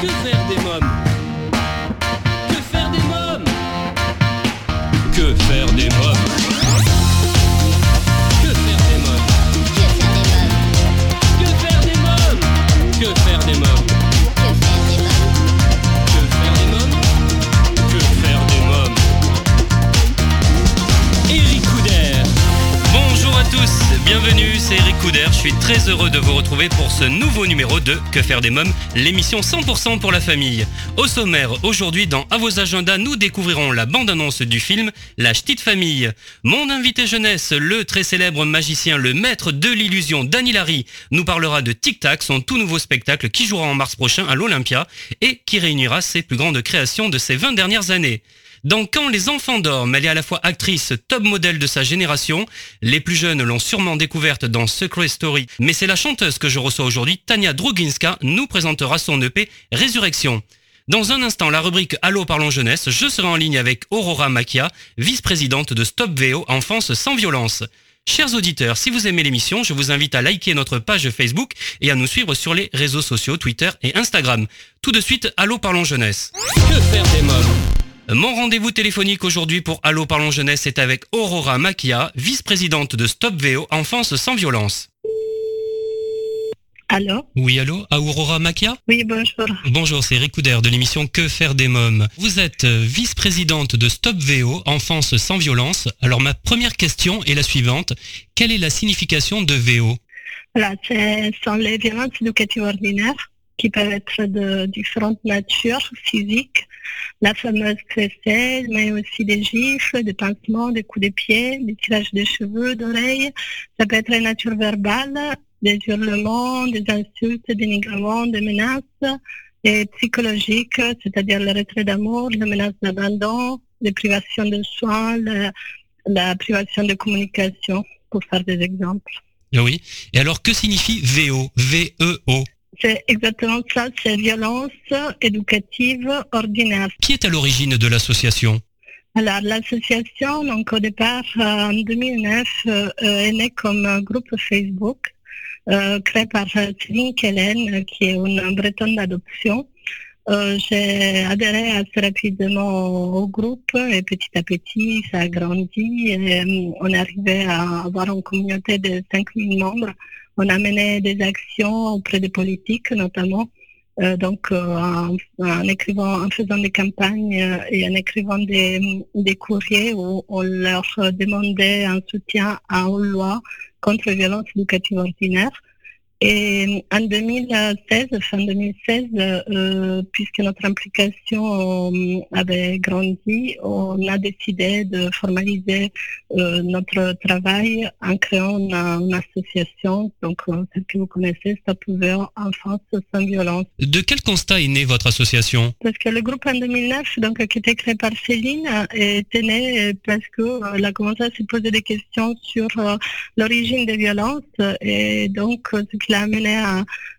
Que faire des mômes? Très heureux de vous retrouver pour ce nouveau numéro de Que faire des mômes, l'émission 100% pour la famille. Au sommaire, aujourd'hui dans À vos agendas, nous découvrirons la bande-annonce du film La Ch'tite Famille. Mon invité jeunesse, le très célèbre magicien, le maître de l'illusion, Danny Larry, nous parlera de Tic Tac, son tout nouveau spectacle qui jouera en mars prochain à l'Olympia et qui réunira ses plus grandes créations de ces 20 dernières années. Dans Quand les enfants dorment, elle est à la fois actrice top modèle de sa génération. Les plus jeunes l'ont sûrement découverte dans Secret Story. Mais c'est la chanteuse que je reçois aujourd'hui, Tania Druginska, nous présentera son EP Résurrection. Dans un instant, la rubrique Allô parlons jeunesse, je serai en ligne avec Aurora Macchia, vice-présidente de Stop VO Enfance sans violence. Chers auditeurs, si vous aimez l'émission, je vous invite à liker notre page Facebook et à nous suivre sur les réseaux sociaux Twitter et Instagram. Tout de suite, Allô parlons jeunesse. Que faire des Mon rendez-vous téléphonique aujourd'hui pour Allô Parlons Jeunesse est avec Aurora Macchia, vice-présidente de Stop VO Enfance sans violence. Allô? Oui, allô À Aurora Macchia Oui, bonjour. Bonjour, c'est Eric Couder de l'émission Que faire des mômes? Vous êtes euh, vice-présidente de Stop VO Enfance sans violence. Alors ma première question est la suivante. Quelle est la signification de VO Voilà, ce sont les violences éducatives ordinaires qui peuvent être de différentes natures physiques, la fameuse fessée, mais aussi des gifles, des pincements, des coups de pied, des tirages de cheveux, d'oreilles. Ça peut être une nature verbale, des hurlements, des insultes, des dénigrements, des menaces, et psychologiques, c'est-à-dire le retrait d'amour, la menace d'abandon, les privations de soins, la, la privation de communication, pour faire des exemples. Oui. Et alors que signifie VO V-E-O C'est exactement ça, c'est violence éducative ordinaire. Qui est à l'origine de l'association? Alors, l'association, donc au départ, euh, en 2009, euh, euh, est née comme un groupe Facebook euh, créé par Céline Kellen, qui est une bretonne d'adoption. J'ai adhéré assez rapidement au, au groupe et petit à petit, ça a grandi et on est arrivé à avoir une communauté de 5000 membres. On a mené des actions auprès des politiques notamment. Euh, donc euh, en, en écrivant, en faisant des campagnes euh, et en écrivant des, courriers où on leur demandait un soutien à une loi contre les violences éducatives ordinaires. Et en 2016, fin 2016, euh, puisque notre implication euh, avait grandi, on a décidé de formaliser euh, notre travail en créant une, une association, donc euh, celle que vous connaissez, Stop VO Enfance sans violence. De quel constat est née votre association? Parce que le groupe en 2009, donc, qui était créé par Céline, euh, était né euh, parce qu'elle a commencé à se poser des questions sur euh, l'origine des violences. Et donc euh, ce qui l'a amené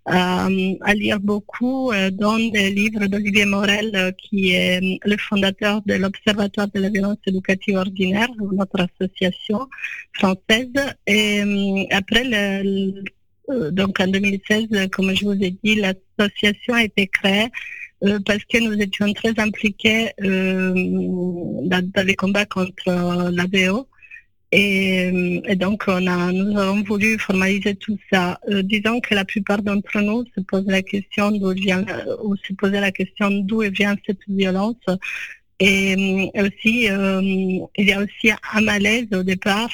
à, lire beaucoup euh, dans des livres d'Olivier Morel, euh, qui est euh, le fondateur de l'Observatoire de la violence éducative ordinaire, notre association française. Et après, le- donc en 2016, euh, comme je vous ai dit, l'association a été créée parce que nous étions très impliqués dans, dans les combats contre euh, la VO. Et, euh, et donc, on a, nous avons voulu formaliser tout ça. Euh, disons que la plupart d'entre nous se posent la question d'où vient, euh, ou se posaient la question d'où vient cette violence. Et aussi, il y a aussi un malaise au départ,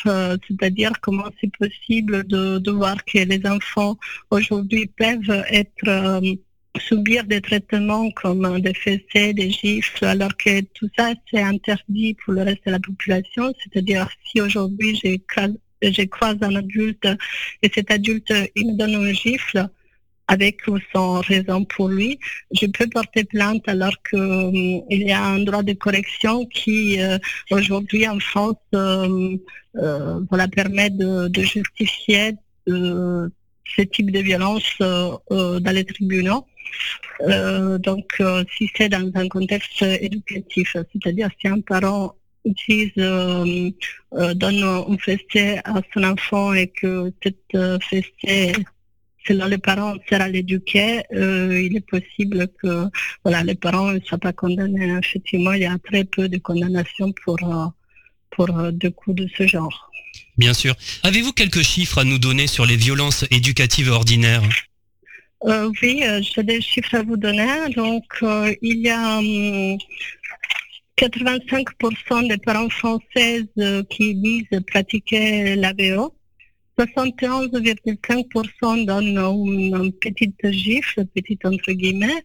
c'est-à-dire comment c'est possible de, de voir que les enfants aujourd'hui peuvent être subir des traitements comme des fessées, des gifles, alors que tout ça c'est interdit pour le reste de la population. C'est-à-dire si aujourd'hui je croise un adulte et cet adulte il me donne un gifle avec ou sans raison pour lui, je peux porter plainte alors que hum, il y a un droit de correction qui euh, aujourd'hui en France euh, euh, voilà, permet de, de justifier euh, ce type de violence euh, euh, dans les tribunaux. Euh, donc, si c'est dans un contexte éducatif, c'est-à-dire si un parent utilise, donne un fessée à son enfant et que cette fessée selon les parents, sert à l'éduquer, il est possible que voilà, les parents ne soient pas condamnés. Effectivement, il y a très peu de condamnations pour, pour des coups de ce genre. Bien sûr. Avez-vous quelques chiffres à nous donner sur les violences éducatives ordinaires? Euh, oui, euh, j'ai des chiffres à vous donner. Donc, euh, il y a hum, 85% des parents françaises qui disent pratiquer l'AVO. 71,5% donnent une, petite gifle, petite entre guillemets.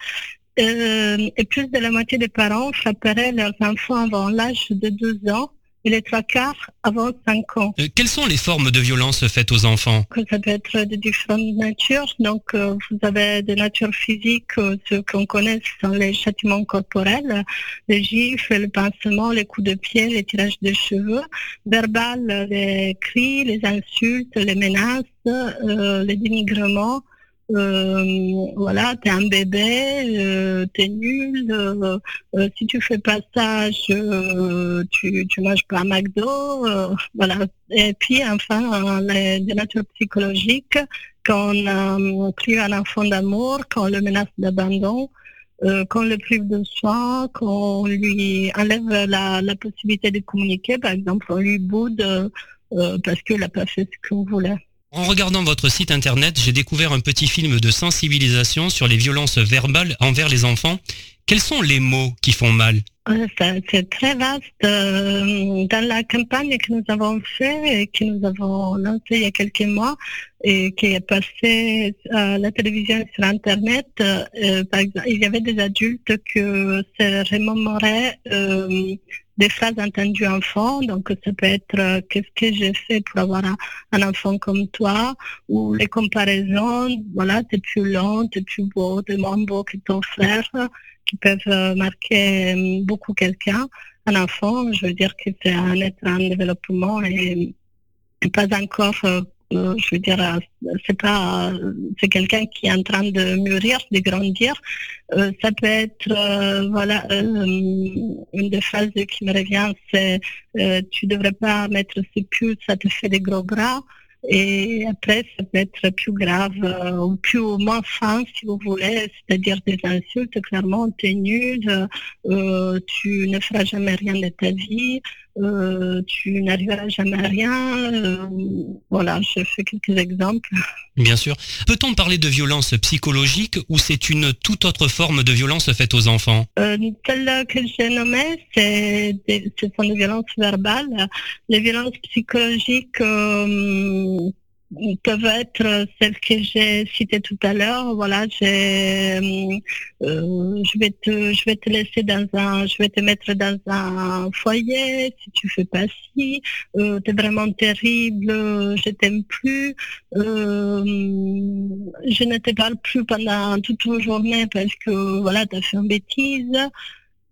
Et plus de la moitié des parents frapperaient leurs enfants avant l'âge de 12 ans et les trois quarts avant 5 ans. Euh, Quelles sont les formes de violences faites aux enfants? Ça peut être de différentes natures. Donc, euh, vous avez des natures physiques, euh, ce qu'on connaît ce sont les châtiments corporels, les gifles, le pincement, les coups de pied, les tirages de cheveux, verbal, les cris, les insultes, les menaces, euh, les dénigrements. Euh, voilà, t'es un bébé, euh, t'es nul, euh, euh, si tu fais pas ça, je, tu, tu manges pas un McDo, euh, voilà. Et puis enfin, les, des natures psychologiques, quand on euh, prive un enfant d'amour, quand on le menace d'abandon, euh, qu'on le prive de soins, qu'on lui enlève la, la possibilité de communiquer, par exemple, on lui boude euh, parce qu'il n'a pas fait ce qu'on voulait. En regardant votre site internet, j'ai découvert un petit film de sensibilisation sur les violences verbales envers les enfants. Quels sont les mots qui font mal ça- C'est très vaste. Euh, Dans la campagne que nous avons fait et que nous avons lancée il y a quelques mois et qui est passée à la télévision sur Internet, euh, il y avait des adultes que se remémoraient euh, des phrases entendues enfant. Donc, ça peut être euh, qu'est-ce que j'ai fait pour avoir un, enfant comme toi? Ou les comparaisons. Voilà, t'es plus long, t'es plus beau, t'es moins beau que ton frère qui peuvent euh, marquer euh, beaucoup quelqu'un. Un enfant, je veux dire que c'est un être en développement et pas encore, euh, je veux dire, euh, c'est pas, euh, c'est quelqu'un qui est en train de mûrir, de grandir. Ça peut être, voilà, une des phrases qui me revient, c'est tu devrais pas mettre ce pull, ça te fait des gros bras. Et après, ça peut être plus grave ou plus ou moins fin, si vous voulez, c'est-à-dire des insultes. Clairement, tu es nul, tu ne feras jamais rien de ta vie, euh, tu n'arriveras jamais à rien. euh, voilà, je fais quelques exemples. Bien sûr. Peut-on parler de violence psychologique ou c'est une toute autre forme de violence faite aux enfants? Euh, celles que j'ai nommées, c'est des- ce sont des violences verbales. Les violences psychologiques euh, peuvent être celles que j'ai citées tout à l'heure. Voilà, j'ai, euh, je vais te, je vais te laisser dans un, je vais te mettre dans un foyer si tu fais pas ci. Euh, T'es vraiment terrible, euh, je t'aime plus. Euh, je ne te parle plus pendant toute une journée parce que voilà, tu as fait une bêtise.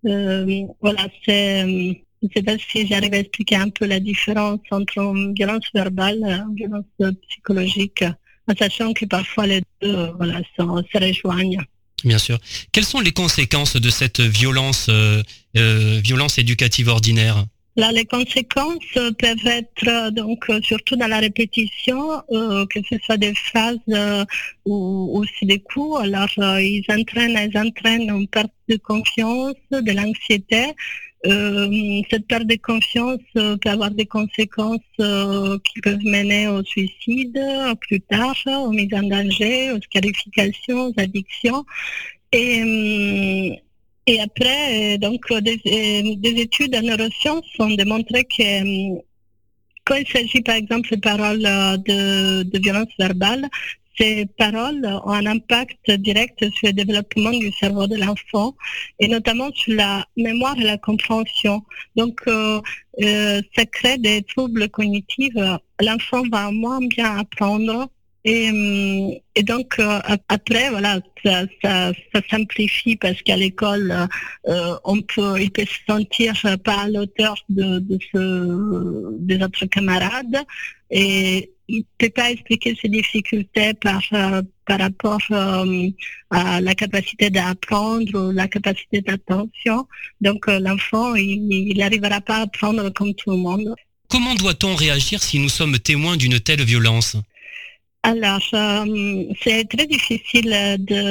Euh, voilà, c'est. Je ne sais pas si j'arrive à expliquer un peu la différence entre une violence verbale et une violence psychologique, en sachant que parfois les deux euh, voilà, sont- se rejoignent. Bien sûr. Quelles sont les conséquences de cette violence, euh, euh, violence éducative ordinaire? Là, les conséquences peuvent être donc surtout dans la répétition, euh, que ce soit des phrases euh, ou ou aussi des coups. Alors, euh, ils entraînent, ils entraînent une perte de confiance, de l'anxiété. Euh, cette perte de confiance euh, peut avoir des conséquences euh, qui peuvent mener au suicide plus tard, aux mises en danger, aux scarifications, aux addictions. Et, et après, donc, des, des études en neurosciences ont démontré que quand il s'agit, par exemple, de paroles de violence verbale, ces paroles ont un impact direct sur le développement du cerveau de l'enfant et notamment sur la mémoire et la compréhension. Donc, euh, euh, ça crée des troubles cognitifs. L'enfant va moins bien apprendre et, hum, et donc euh, ap- après voilà ça, ça, ça simplifie parce qu'à l'école euh, euh, on peut il peut se sentir euh, pas à l'auteur de, de ce des autres camarades et il peut pas expliquer ses difficultés par euh, par rapport euh, à la capacité d'apprendre la capacité d'attention. Donc euh, l'enfant il n'arrivera pas à apprendre comme tout le monde. Comment doit-on réagir si nous sommes témoins d'une telle violence? Alors, euh, c'est très difficile de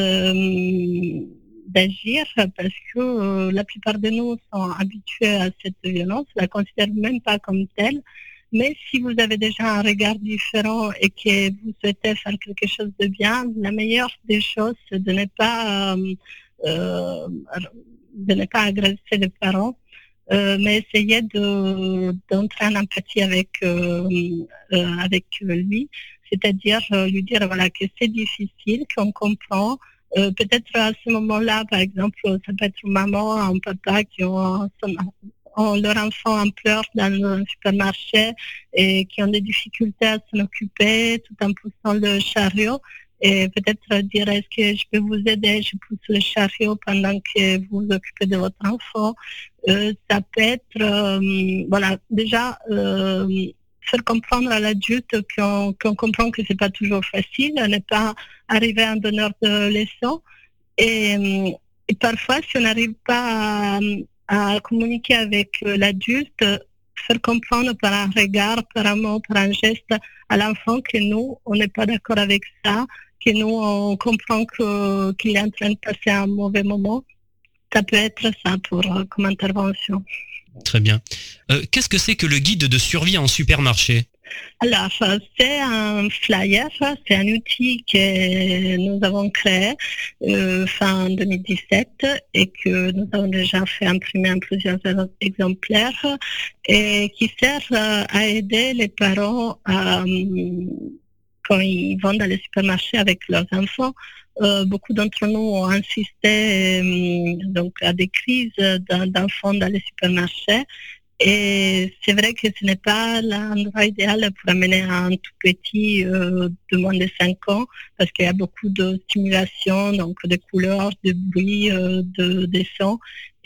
d'agir parce que euh, la plupart de nous sont habitués à cette violence, la considèrent même pas comme telle. Mais si vous avez déjà un regard différent et que vous souhaitez faire quelque chose de bien, la meilleure des choses, c'est de ne pas, euh, euh de ne pas agresser les parents, euh, mais essayer de, d'entrer en empathie avec, euh, euh avec lui, c'est-à-dire lui dire voilà, que c'est difficile, qu'on comprend, euh, peut-être à ce moment-là, par exemple, ça peut être maman, un papa qui ont, leur enfant en pleurs dans le supermarché et qui ont des difficultés à s'en occuper tout en poussant le chariot. Et peut-être dire est-ce que je peux vous aider, je pousse le chariot pendant que vous vous occupez de votre enfant. Euh, ça peut être, euh, voilà, déjà faire comprendre à l'adulte qu'on comprend que c'est pas toujours facile, ne pas arriver à un donneur de leçons. Et, parfois, si on n'arrive pas à, communiquer avec l'adulte, faire comprendre par un regard, par un mot, par un geste à l'enfant que nous, on n'est pas d'accord avec ça, que nous, on comprend qu'il est en train de passer un mauvais moment. Ça peut être ça pour, comme intervention. Très bien. Euh, qu'est-ce que c'est que le guide de survie en supermarché? Alors, c'est un flyer, c'est un outil que nous avons créé euh, fin 2017 et que nous avons déjà fait imprimer en plusieurs exemplaires et qui sert euh, à aider les parents à, quand ils vont dans les supermarchés avec leurs enfants euh, beaucoup d'entre nous ont insisté euh, donc à des crises d'enfants dans les supermarchés. Et c'est vrai que ce n'est pas l'endroit idéal pour amener un tout petit euh, de moins de 5 ans parce qu'il y a beaucoup de stimulation, donc de couleurs, de bruit, de, de sons.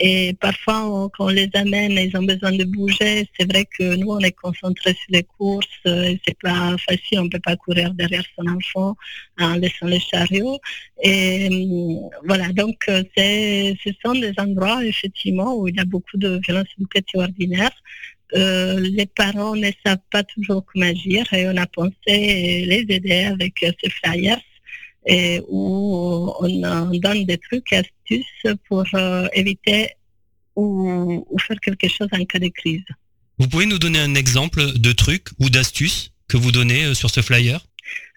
Et parfois, quand on les amène, ils ont besoin de bouger. C'est vrai que nous, on est concentrés sur les courses. Euh, c'est pas facile. On peut pas courir derrière son enfant en laissant le chariot. Et euh, voilà. Donc, euh, ce sont des endroits, effectivement, où il y a beaucoup de violences éducatives ordinaires. Les parents ne savent pas toujours comment agir et on a pensé les aider avec ces flyers et où on donne des trucs, astuces pour euh, éviter ou, faire quelque chose en cas de crise. Vous pouvez nous donner un exemple de trucs ou d'astuces que vous donnez euh, sur ce flyer?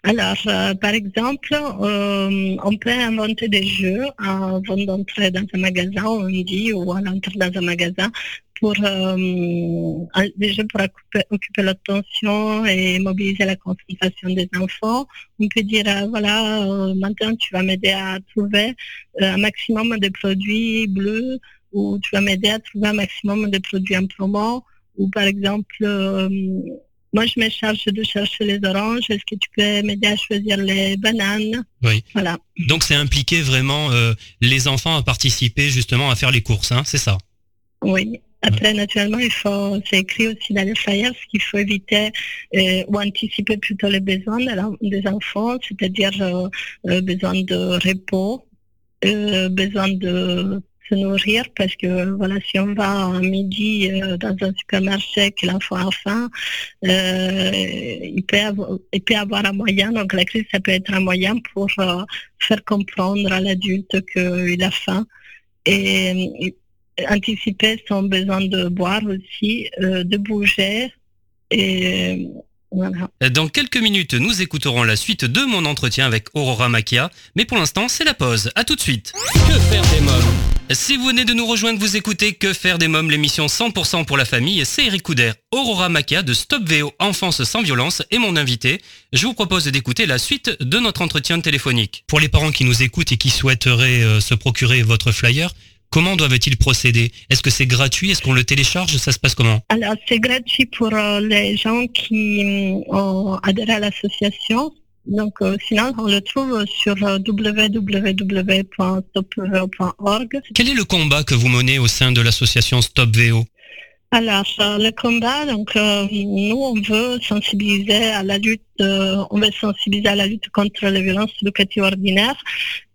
Alors, euh, par exemple, on peut inventer des jeux avant d'entrer dans un magasin, on dit, ou à l'entrée dans un magasin, pour euh, déjà pour occuper, l'attention et mobiliser la concentration des enfants. On peut dire euh, voilà euh, maintenant tu vas m'aider à trouver un maximum de produits bleus ou tu vas m'aider à trouver un maximum de produits en promo ou par exemple moi, je me charge de chercher les oranges. Est-ce que tu peux m'aider à choisir les bananes? Oui. Voilà. Donc, c'est impliquer vraiment les enfants à participer justement à faire les courses, hein, c'est ça? Oui. Après, naturellement, il faut, c'est écrit aussi dans les flyers qu'il faut éviter euh, ou anticiper plutôt les besoins des enfants, c'est-à-dire euh, euh, besoin de repos, besoin de se nourrir parce que voilà si on va à midi dans un supermarché que l'enfant a faim il, peut avoir, peut avoir un moyen donc la crise ça peut être un moyen pour faire comprendre à l'adulte qu'il a faim. Et anticiper son besoin de boire aussi, euh, de bouger. Et voilà. Dans quelques minutes, nous écouterons la suite de mon entretien avec Aurora Makia. Mais pour l'instant, c'est la pause. À tout de suite. Que faire des mômes? Si vous venez de nous rejoindre, vous écoutez Que faire des mômes, l'émission 100% pour la famille. C'est Eric Couder. Aurora Makia de Stop VO Enfance sans violence est mon invité. Je vous propose d'écouter la suite de notre entretien téléphonique. Pour les parents qui nous écoutent et qui souhaiteraient euh, se procurer votre flyer, Comment doivent-ils procéder? Est-ce que c'est gratuit? Est-ce qu'on le télécharge? Ça se passe comment? Alors, c'est gratuit pour euh, les gens qui mm, ont adhéré à l'association. Donc, euh, sinon, on le trouve sur euh, www.stopvo.org. Quel est le combat que vous menez au sein de l'association Stop VO alors, le combat, donc nous, on veut sensibiliser à la lutte, on veut sensibiliser à la lutte contre les violences éducatives ordinaires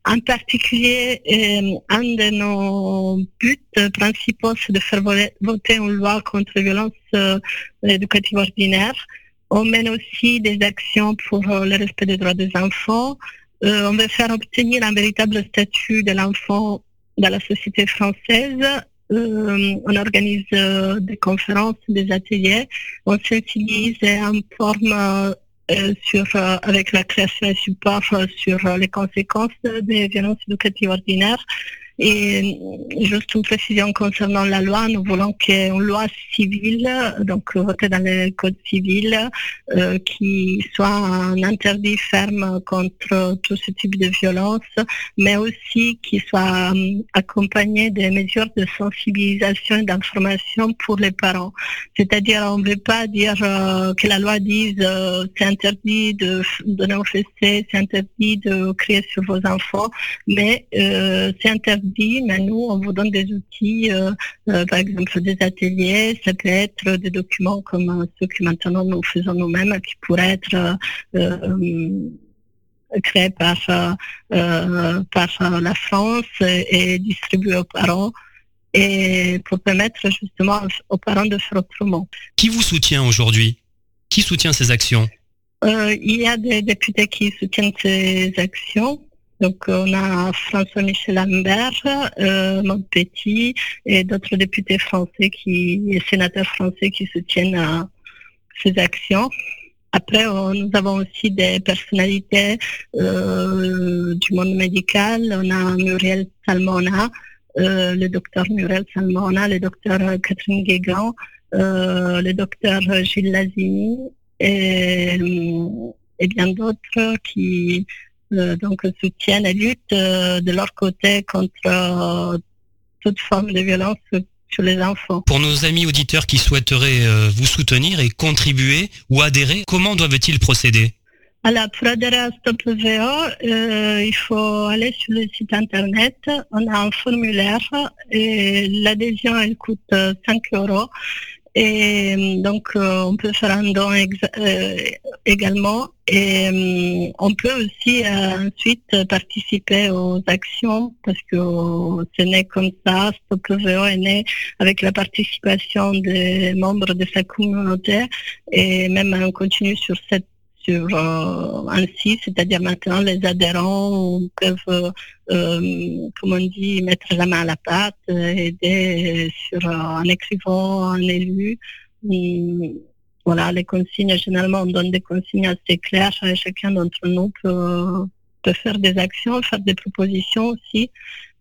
en particulier, euh, un de nos buts principaux, c'est de faire voter une loi contre les violences euh, éducatives ordinaires. on mène aussi des actions pour euh, le respect des droits des enfants. Euh, on veut faire obtenir un véritable statut de l'enfant dans la société française. On organise des conférences, des ateliers. On s'utilise en forme euh, sur, euh, avec la création et support euh, sur euh, les conséquences des violences éducatives ordinaires. Et juste une précision concernant la loi, nous voulons qu'une loi civile, donc votée dans le code civil, euh, qui soit un interdit ferme contre tout ce type de violence, mais aussi qui soit euh, accompagné des mesures de sensibilisation et d'information pour les parents. C'est-à-dire, on ne veut pas dire euh, que la loi dise euh, c'est interdit de donner au fessé, c'est interdit de crier sur vos enfants, mais c'est interdit, mais nous, on vous donne des outils, euh, euh, par exemple des ateliers, ça peut être des documents comme ceux que maintenant nous faisons nous-mêmes, qui pourraient être euh, créés par, par la France et, et distribués aux parents et pour permettre justement aux parents de faire autrement. Qui vous soutient aujourd'hui? Qui soutient ces actions? Euh, il y a des députés qui soutiennent ces actions. Donc, on a François-Michel Lambert, euh, Montpetit et d'autres députés français qui, et sénateurs français qui soutiennent ces actions. Après, nous avons aussi des personnalités euh, du monde médical. On a Muriel Salmona, euh, le docteur Muriel Salmona, le docteur Catherine Guégan, le docteur Gilles Lazini et, bien d'autres qui donc soutiennent et luttent euh, de leur côté contre euh, toute forme de violence sur les enfants. Pour nos amis auditeurs qui souhaiteraient euh, vous soutenir et contribuer ou adhérer, comment doivent-ils procéder? Alors, pour adhérer à Stop VO, euh, il faut aller sur le site internet. On a un formulaire et l'adhésion, elle coûte euh, 5 euros. Et euh, donc, euh, on peut faire un don euh, également. Et on peut aussi ensuite participer aux actions parce que ce n'est comme ça. Stop VO est né avec la participation des membres de sa communauté et même on continue sur cette sur euh, un site, c'est-à-dire maintenant les adhérents peuvent, euh, euh, comme on dit, mettre la main à la pâte, aider sur en écrivant, un élu. Hum, Voilà, les consignes, généralement, on donne des consignes assez claires. Chacun d'entre nous peut, peut faire des actions, faire des propositions aussi.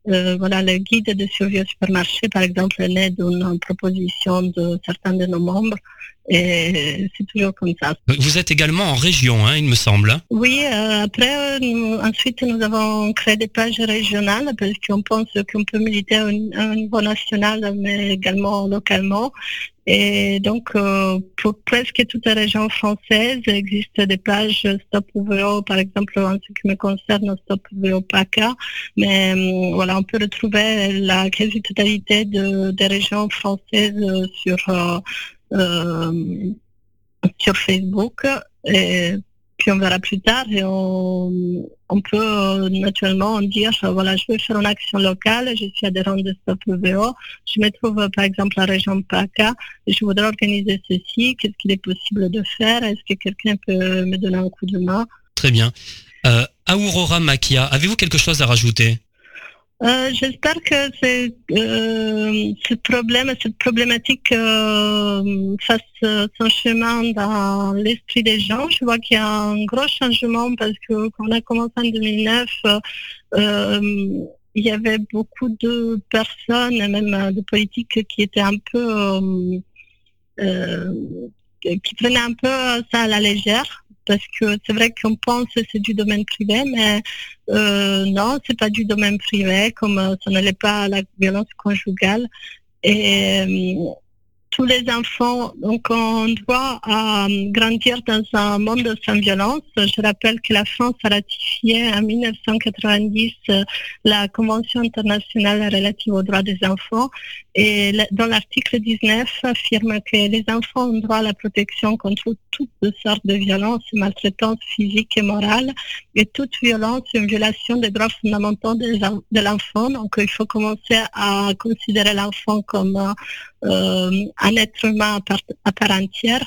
Voilà, le guide de survie au supermarché, par exemple, est né d'une proposition de certains de nos membres. Et c'est toujours comme ça. Vous êtes également en région, hein, il me semble. Oui, euh, après, euh, nous- ensuite, nous avons créé des pages régionales parce qu'on pense qu'on peut militer au, au niveau national, mais également localement. Et donc, euh, pour presque toutes les régions françaises, il existe des pages Stop VO, par exemple, en ce qui me concerne, Stop VO PACA. Mais euh, voilà, on peut retrouver la quasi-totalité de, des régions françaises sur, euh, euh, sur Facebook. Et puis on verra plus tard et on, peut naturellement dire voilà je vais faire une action locale, je suis adhérent de Stop VO, je me trouve par exemple en région PACA je voudrais organiser ceci, qu'est-ce qu'il est possible de faire, est-ce que quelqu'un peut me donner un coup de main? Très bien. Euh, Aurora Makia, avez-vous quelque chose à rajouter? Euh, J'espère que c'est, euh, ce problème, cette problématique euh, fasse son chemin dans l'esprit des gens. Je vois qu'il y a un gros changement parce que quand on a commencé en 2009, euh, euh, il y avait beaucoup de personnes, même de politiques, qui étaient un peu, qui prenaient un peu ça à la légère. Parce que c'est vrai qu'on pense que c'est du domaine privé, mais euh, non, c'est pas du domaine privé, comme euh, ça l'est pas la violence conjugale. Et euh, tous les enfants donc, ont droit à euh, grandir dans un monde sans violence. Je rappelle que la France a ratifié en 1990 euh, la Convention internationale relative aux droits des enfants et dans l'article 19 affirme que les enfants ont droit à la protection contre toutes sortes de violences maltraitances physiques et morales et toute violence est une violation des droits fondamentaux de l'enfant. Donc il faut commencer à considérer l'enfant comme euh, un être humain à part, entière.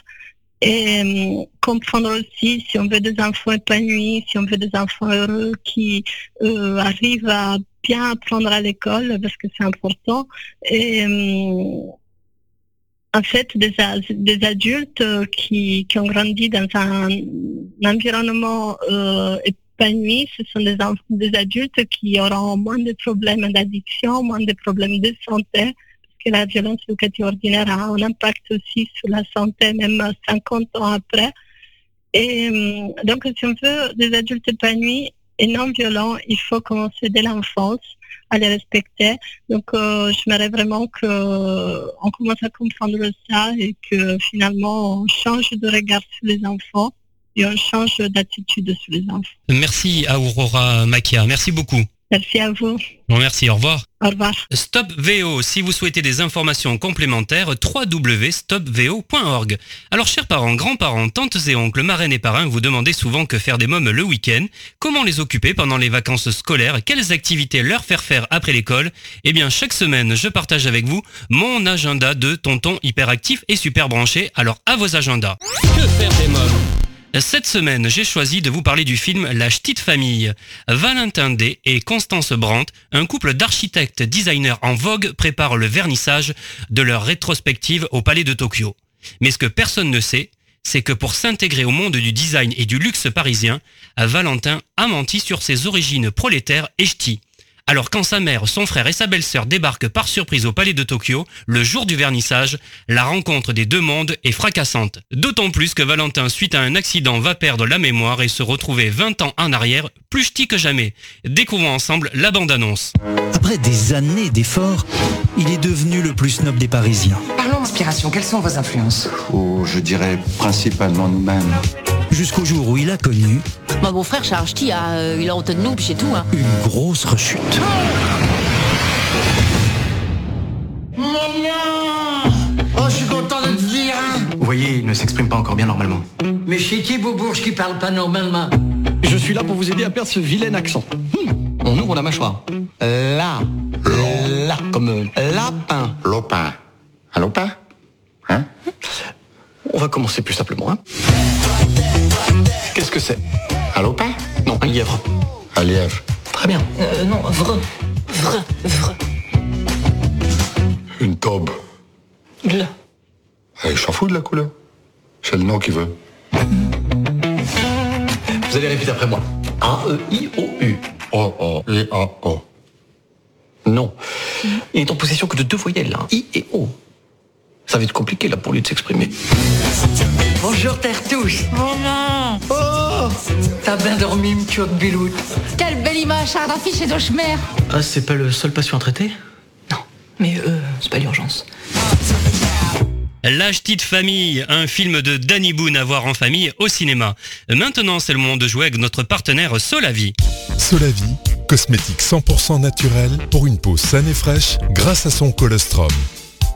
et euh, comprendre aussi si on veut des enfants épanouis, si on veut des enfants heureux qui euh, arrivent à bien apprendre à l'école parce que c'est important. Euh, en fait, des, adultes euh, qui, qui ont grandi dans un, environnement euh, épanoui, ce sont des, adultes qui auront moins de problèmes d'addiction, moins de problèmes de santé, que la violence éducative ordinaire a un impact aussi sur la santé, même 50 ans après. Et euh, donc, si on veut des adultes épanouis et non violents, il faut commencer dès l'enfance à les respecter. Donc, euh, j'aimerais vraiment qu'on commence à comprendre ça et que finalement, on change de regard sur les enfants et on change d'attitude sur les enfants. Merci à Aurora Makia, merci beaucoup. Merci à vous. Bon, merci, au revoir. Au revoir. Stop VO, si vous souhaitez des informations complémentaires, www.stopvo.org. Alors, chers parents, grands-parents, tantes et oncles, marraines et parrains, vous demandez souvent que faire des mômes le week-end, comment les occuper pendant les vacances scolaires, quelles activités leur faire faire après l'école? Eh bien, chaque semaine, je partage avec vous mon agenda de tonton hyperactif et super branché. Alors, à vos agendas. Que faire des mômes? Cette semaine, j'ai choisi de vous parler du film La Petite Famille. Valentin D et Constance Brandt, un couple d'architectes designers en vogue, préparent le vernissage de leur rétrospective au Palais de Tokyo. Mais ce que personne ne sait, c'est que pour s'intégrer au monde du design et du luxe parisien, Valentin a menti sur ses origines prolétaires et ch'tis. Alors quand sa mère, son frère et sa belle-sœur débarquent par surprise au palais de Tokyo, le jour du vernissage, la rencontre des deux mondes est fracassante. D'autant plus que Valentin, suite à un accident, va perdre la mémoire et se retrouver 20 ans en arrière, plus ch'ti que jamais. Découvrons ensemble la bande-annonce. Après des années d'efforts, il est devenu le plus snob des Parisiens. Parlons inspiration, quelles sont vos influences? Ou je dirais principalement nous-mêmes. Jusqu'au jour où il a connu Moi, mon frère Charles Ch'ti, ah, euh, il a honte de nous, puis c'est tout. Hein. une grosse rechute. Oh, je suis content de te dire, hein Vous voyez, il ne s'exprime pas encore bien normalement. Mais chez qui Beaubourge qui parle pas normalement? Je suis là pour vous aider à perdre ce vilain accent. Hmm, On ouvre la mâchoire. Là. Là. Comme euh, lapin. Lopin. Un lopin? Hein? On va commencer plus simplement. Hein. Qu'est-ce que c'est? Un lopin? Non, un lièvre. Un lièvre. Très bien. Euh, non, vrai. Vrai, vrai. Une taube. Là. Eh, je s'en fous de la couleur. C'est le nom qui veut. Vous allez répéter après moi. A-E-I-O-U. O, O, I, O, O. Non. Il n'est en possession que de deux voyelles. hein. I et O. Ça va être compliqué là pour lui de s'exprimer. Bonjour Tertouche Oh T'as bien dormi, m'tio de biloute Quelle belle image, Charles d'affiche chez Dochmer. Ah, c'est pas le seul patient à traiter? Non, mais euh, c'est pas l'urgence. La Petite Famille, un film de Danny Boone à voir en famille au cinéma. Maintenant, c'est le moment de jouer avec notre partenaire Solavi. Solavi, cosmétique 100% naturel pour une peau saine et fraîche grâce à son colostrum.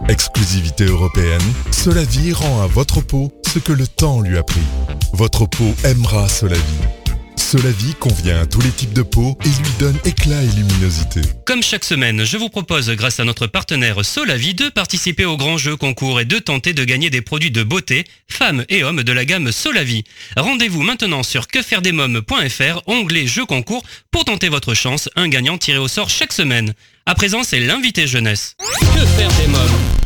Exclusivité européenne, Solavi rend à votre peau ce que le temps lui a pris. Votre peau aimera Solavi. Solavi convient à tous les types de peau et lui donne éclat et luminosité. Comme chaque semaine, je vous propose, grâce à notre partenaire Solavi, de participer au grand jeu concours et de tenter de gagner des produits de beauté, femmes et hommes de la gamme Solavi. Rendez-vous maintenant sur quefairedesmoms.fr, onglet jeu concours, pour tenter votre chance, un gagnant tiré au sort chaque semaine. À présent, c'est l'invité jeunesse. Que faire des mômes?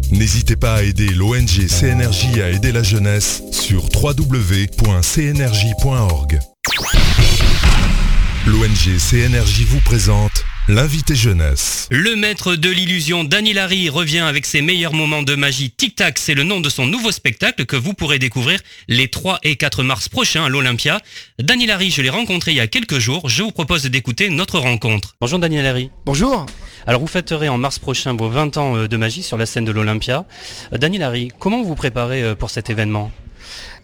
N'hésitez pas à aider l'ONG CNRJ à aider la jeunesse sur www.cnrj.org. L'ONG CNRJ vous présente l'invité jeunesse. Le maître de l'illusion, Danny Larry, revient avec ses meilleurs moments de magie. Tic Tac, c'est le nom de son nouveau spectacle que vous pourrez découvrir les 3 et 4 mars prochains à l'Olympia. Danny Larry, je l'ai rencontré il y a quelques jours. Je vous propose d'écouter notre rencontre. Bonjour Danny Larry. Bonjour. Alors vous fêterez en mars prochain vos 20 ans euh, de magie sur la scène de l'Olympia. Euh, Danny Larry, comment vous vous préparez euh, pour cet événement?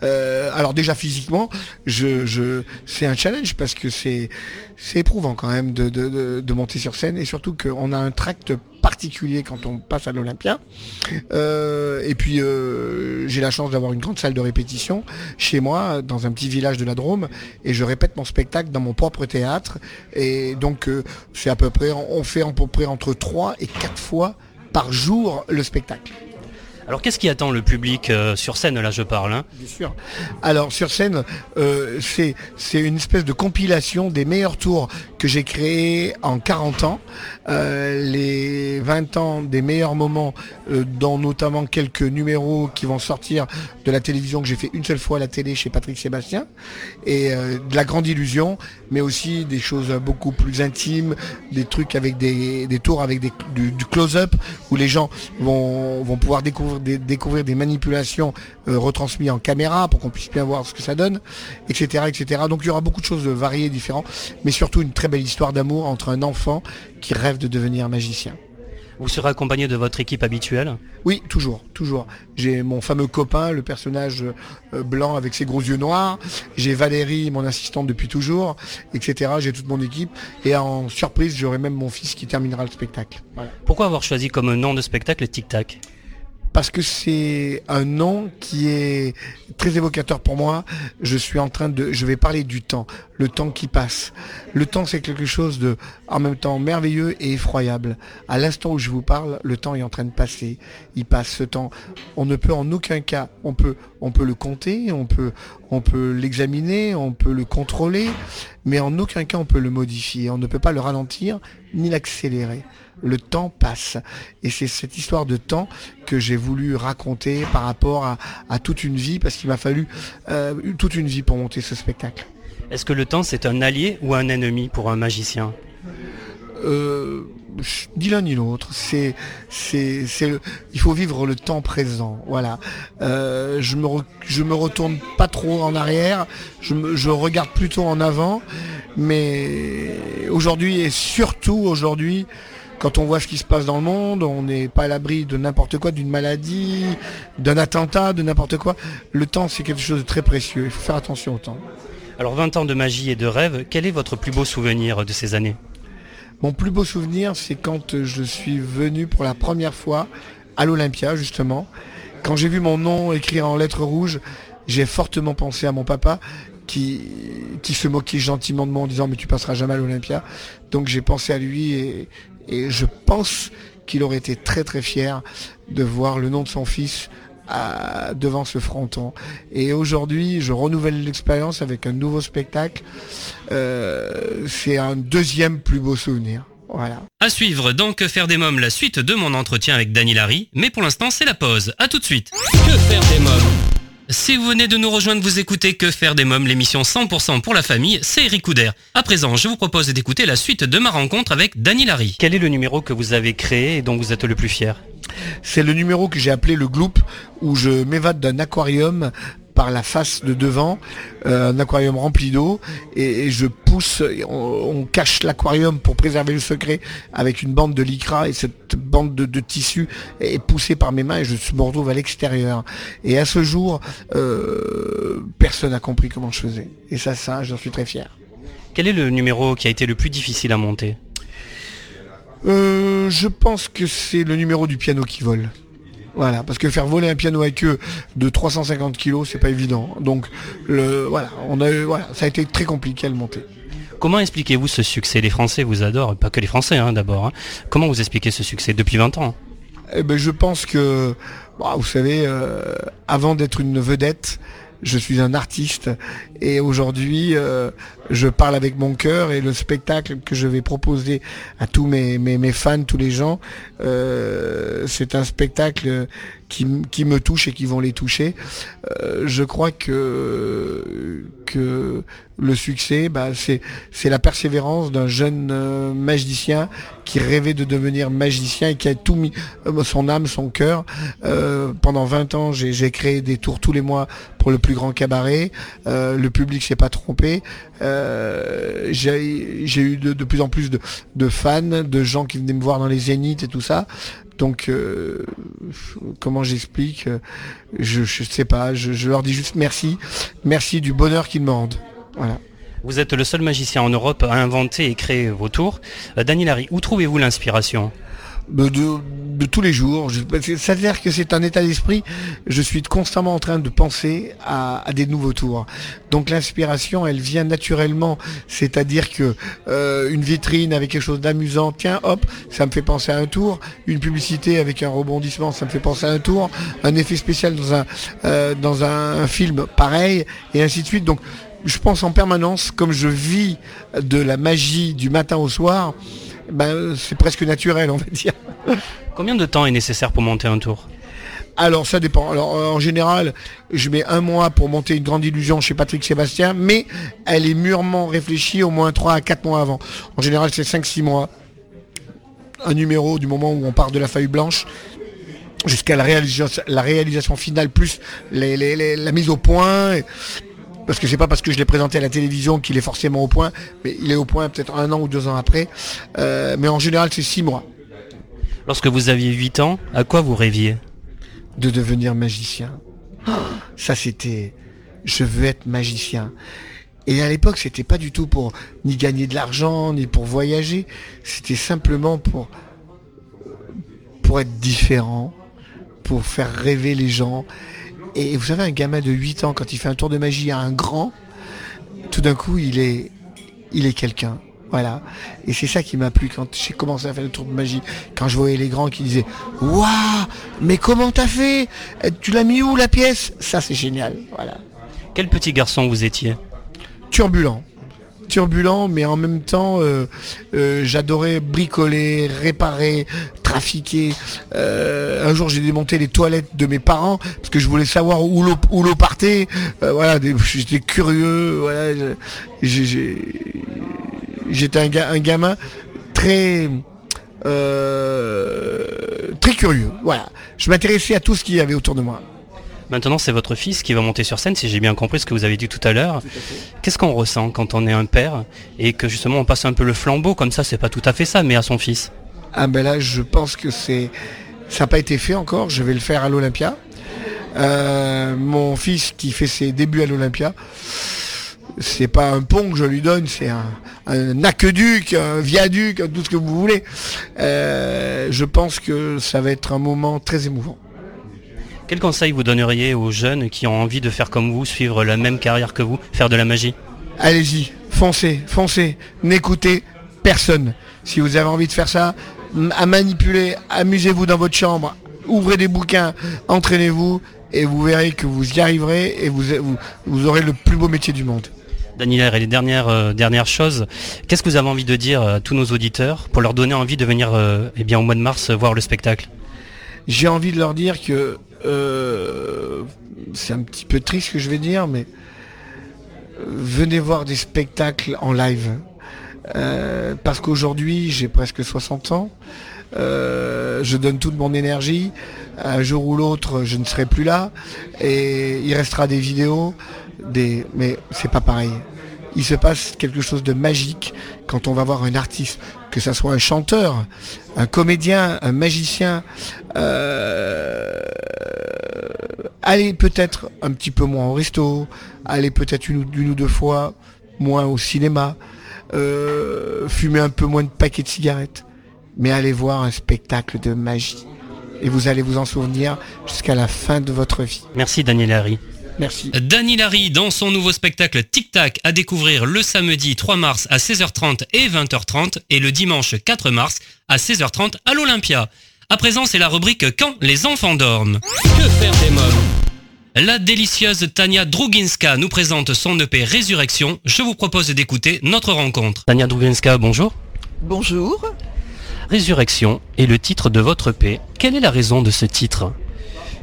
Euh, alors déjà physiquement, je, je, c'est un challenge parce que c'est, éprouvant quand même de, monter sur scène et surtout qu'on a un tract particulier quand on passe à l'Olympia. Euh, et puis euh, j'ai la chance d'avoir une grande salle de répétition chez moi, dans un petit village de la Drôme, et je répète mon spectacle dans mon propre théâtre. Et donc c'est à peu près, on fait à peu près entre 3 et 4 fois par jour le spectacle. Alors qu'est-ce qui attend le public euh, sur scène Là, je parle. Hein Bien sûr. Alors sur scène, euh, c'est c'est une espèce de compilation des meilleurs tours que j'ai créés en 40 ans, euh, les 20 ans des meilleurs moments, euh, dont notamment quelques numéros qui vont sortir de la télévision que j'ai fait une seule fois à la télé chez Patrick Sébastien, et euh, de la grande illusion, mais aussi des choses beaucoup plus intimes, des trucs avec des, des tours avec des, du, du close-up où les gens vont, vont pouvoir découvrir des, découvrir des manipulations euh, retransmises en caméra pour qu'on puisse bien voir ce que ça donne, etc., etc. Donc il y aura beaucoup de choses variées, différentes, mais surtout une très belle histoire d'amour entre un enfant qui rêve de devenir magicien. Vous serez accompagné de votre équipe habituelle? Oui, toujours, toujours. J'ai mon fameux copain, le personnage euh, blanc avec ses gros yeux noirs. J'ai Valérie, mon assistante depuis toujours, etc. J'ai toute mon équipe. Et en surprise, j'aurai même mon fils qui terminera le spectacle. Voilà. Pourquoi avoir choisi comme nom de spectacle Tic Tac parce que c'est un nom qui est très évocateur pour moi. Je suis en train de, je vais parler du temps, le temps qui passe. Le temps, c'est quelque chose de, en même temps, merveilleux et effroyable. À l'instant où je vous parle, le temps est en train de passer. Il passe ce temps. On ne peut en aucun cas, on peut, on peut le compter, on peut, on peut l'examiner, on peut le contrôler, mais en aucun cas on peut le modifier. On ne peut pas le ralentir ni l'accélérer le temps passe. Et c'est cette histoire de temps que j'ai voulu raconter par rapport à, toute une vie, parce qu'il m'a fallu euh, toute une vie pour monter ce spectacle. Est-ce que le temps c'est un allié ou un ennemi pour un magicien euh, ni l'un ni l'autre. C'est, c'est, c'est, il faut vivre le temps présent. Voilà. Euh, je me, je me retourne pas trop en arrière. Je, je regarde plutôt en avant. Mais aujourd'hui et surtout aujourd'hui, quand on voit ce qui se passe dans le monde, on n'est pas à l'abri de n'importe quoi, d'une maladie, d'un attentat, de n'importe quoi. Le temps, c'est quelque chose de très précieux. Il faut faire attention au temps. Alors 20 ans de magie et de rêve, quel est votre plus beau souvenir de ces années? Mon plus beau souvenir, c'est quand je suis venu pour la première fois à l'Olympia, justement. Quand j'ai vu mon nom écrit en lettres rouges, j'ai fortement pensé à mon papa qui, qui se moquait gentiment de moi en disant mais tu passeras jamais à l'Olympia. Donc j'ai pensé à lui et, et je pense qu'il aurait été très très fier de voir le nom de son fils à- devant ce fronton. Et aujourd'hui, je renouvelle l'expérience avec un nouveau spectacle. Euh, c'est un deuxième plus beau souvenir. Voilà. À suivre dans Que faire des mômes, la suite de mon entretien avec Dany Larry, mais pour l'instant c'est la pause. À tout de suite. Que faire des mômes? Si vous venez de nous rejoindre, vous écoutez Que faire des mômes, l'émission 100% pour la famille, c'est Eric Couder. À présent, je vous propose d'écouter la suite de ma rencontre avec Dany Larry. Quel est le numéro que vous avez créé et dont vous êtes le plus fier? C'est le numéro que j'ai appelé le Gloop, où je m'évade d'un aquarium par la face de devant, euh, un aquarium rempli d'eau, et, et je pousse, on, on cache l'aquarium pour préserver le secret avec une bande de lycra, et cette bande de, de tissu est poussée par mes mains, et je me retrouve à l'extérieur. Et à ce jour, euh, personne n'a compris comment je faisais. Et ça, ça, j'en suis très fier. Quel est le numéro qui a été le plus difficile à monter? Euh, je pense que c'est le numéro du piano qui vole. Voilà, parce que faire voler un piano avec eux de 350 kilos, c'est pas évident. Donc, le, voilà, on a, eu- voilà, ça a été très compliqué à le monter. Comment expliquez-vous ce succès? Les Français vous adorent, pas que les Français hein, d'abord. hein. Comment vous expliquez ce succès depuis 20 ans? Eh ben, je pense que, bah, vous savez, euh, avant d'être une vedette, je suis un artiste et aujourd'hui, euh, je parle avec mon cœur et le spectacle que je vais proposer à tous mes, mes, mes fans, tous les gens, euh, c'est un spectacle qui, qui me touche et qui vont les toucher. Euh, je crois que que le succès, bah, c'est c'est la persévérance d'un jeune euh, magicien qui rêvait de devenir magicien et qui a tout mis euh, son âme, son cœur. Euh, pendant 20 ans, j'ai créé des tours tous les mois pour le plus grand cabaret. Euh, le public s'est pas trompé. J'ai j'ai eu de, plus en plus de, fans, de gens qui venaient me voir dans les zéniths et tout ça. Donc, euh, comment j'explique euh, Je ne sais pas. Je, leur dis juste merci. Merci du bonheur qu'ils me rendent. Vous êtes le seul magicien en Europe à inventer et créer vos tours. Euh, Daniel Harry, où trouvez-vous l'inspiration? De, tous les jours. Parce que c'est un état d'esprit. Je suis constamment en train de penser à, des nouveaux tours. Donc l'inspiration, elle vient naturellement. C'est-à-dire que euh, une vitrine avec quelque chose d'amusant, tiens, hop, ça me fait penser à un tour. Une publicité avec un rebondissement, ça me fait penser à un tour. Un effet spécial dans un euh, dans un film, pareil, et ainsi de suite. Donc je pense en permanence, comme je vis de la magie du matin au soir, ben, c'est presque naturel, on va dire. Combien de temps est nécessaire pour monter un tour? Alors ça dépend. Alors euh, en général, je mets un mois pour monter une grande illusion chez Patrick Sébastien, mais elle est mûrement réfléchie au moins 3 à 4 mois avant. En général, c'est 5-6 mois. Un numéro du moment où on part de la feuille blanche jusqu'à la réalisation, la réalisation finale plus les- les- les- la mise au point. Parce que c'est pas parce que je l'ai présenté à la télévision qu'il est forcément au point, mais il est au point peut-être un an ou deux ans après. Euh, mais en général, c'est 6 mois. Lorsque vous aviez 8 ans, à quoi vous rêviez? De devenir magicien. Ça c'était, je veux être magicien. Et à l'époque, c'était pas du tout pour ni gagner de l'argent, ni pour voyager. C'était simplement pour, pour être différent, pour faire rêver les gens. Et vous savez, un gamin de 8 ans, quand il fait un tour de magie à un grand, tout d'un coup, il est, il est quelqu'un. Voilà. Et c'est ça qui m'a plu quand j'ai commencé à faire le tour de magie. Quand je voyais les grands qui disaient Waouh Mais comment t'as fait? Tu l'as mis où la pièce? Ça c'est génial. Voilà. Quel petit garçon vous étiez? Turbulent. Turbulent, mais en même temps, euh, euh, j'adorais bricoler, réparer, trafiquer. Euh, un jour, j'ai démonté les toilettes de mes parents parce que je voulais savoir où l'eau partait. Voilà, j'étais curieux. Voilà, j'étais un, un gamin très très curieux. Voilà, je m'intéressais à tout ce qu'il y avait autour de moi. Maintenant, c'est votre fils qui va monter sur scène, si j'ai bien compris ce que vous avez dit tout à l'heure. Qu'est-ce qu'on ressent quand on est un père et que justement on passe un peu le flambeau comme ça, c'est pas tout à fait ça, mais à son fils Ah ben là, je pense que c'est ça n'a pas été fait encore. Je vais le faire à l'Olympia. Euh, mon fils qui fait ses débuts à l'Olympia, c'est pas un pont que je lui donne, c'est un, un aqueduc, un viaduc, tout ce que vous voulez. Euh, je pense que ça va être un moment très émouvant. Quel conseil vous donneriez aux jeunes qui ont envie de faire comme vous, suivre la même carrière que vous, faire de la magie? Allez-y, foncez, foncez, n'écoutez personne. Si vous avez envie de faire ça, à manipuler, amusez-vous dans votre chambre, ouvrez des bouquins, entraînez-vous et vous verrez que vous y arriverez et vous, vous, vous aurez le plus beau métier du monde. Daniel, et les dernières, euh, dernières choses, qu'est-ce que vous avez envie de dire à tous nos auditeurs pour leur donner envie de venir euh, eh bien, au mois de mars voir le spectacle? J'ai envie de leur dire que euh, c'est un petit peu triste ce que je vais dire, mais euh, venez voir des spectacles en live. Euh, parce qu'aujourd'hui, j'ai presque 60 ans. Je donne toute mon énergie. Un jour ou l'autre, je ne serai plus là. Et il restera des vidéos, des... mais c'est pas pareil. Il se passe quelque chose de magique quand on va voir un artiste, que ça soit un chanteur, un comédien, un magicien. Allez peut-être un petit peu moins au resto, allez peut-être une, ou- une ou deux fois moins au cinéma, euh, fumer un peu moins de paquets de cigarettes, mais allez voir un spectacle de magie. Et vous allez vous en souvenir jusqu'à la fin de votre vie. Merci Daniel Harry. Merci. Dany Larry dans son nouveau spectacle Tic Tac à découvrir le samedi 3 mars à 16h30 et 20h30 et le dimanche 4 mars à 16h30 à l'Olympia. À présent, c'est la rubrique Quand les enfants dorment. Que faire des mômes? La délicieuse Tania Druginska nous présente son EP Résurrection. Je vous propose d'écouter notre rencontre. Tania Druginska, bonjour. Bonjour. Résurrection est le titre de votre EP. Quelle est la raison de ce titre?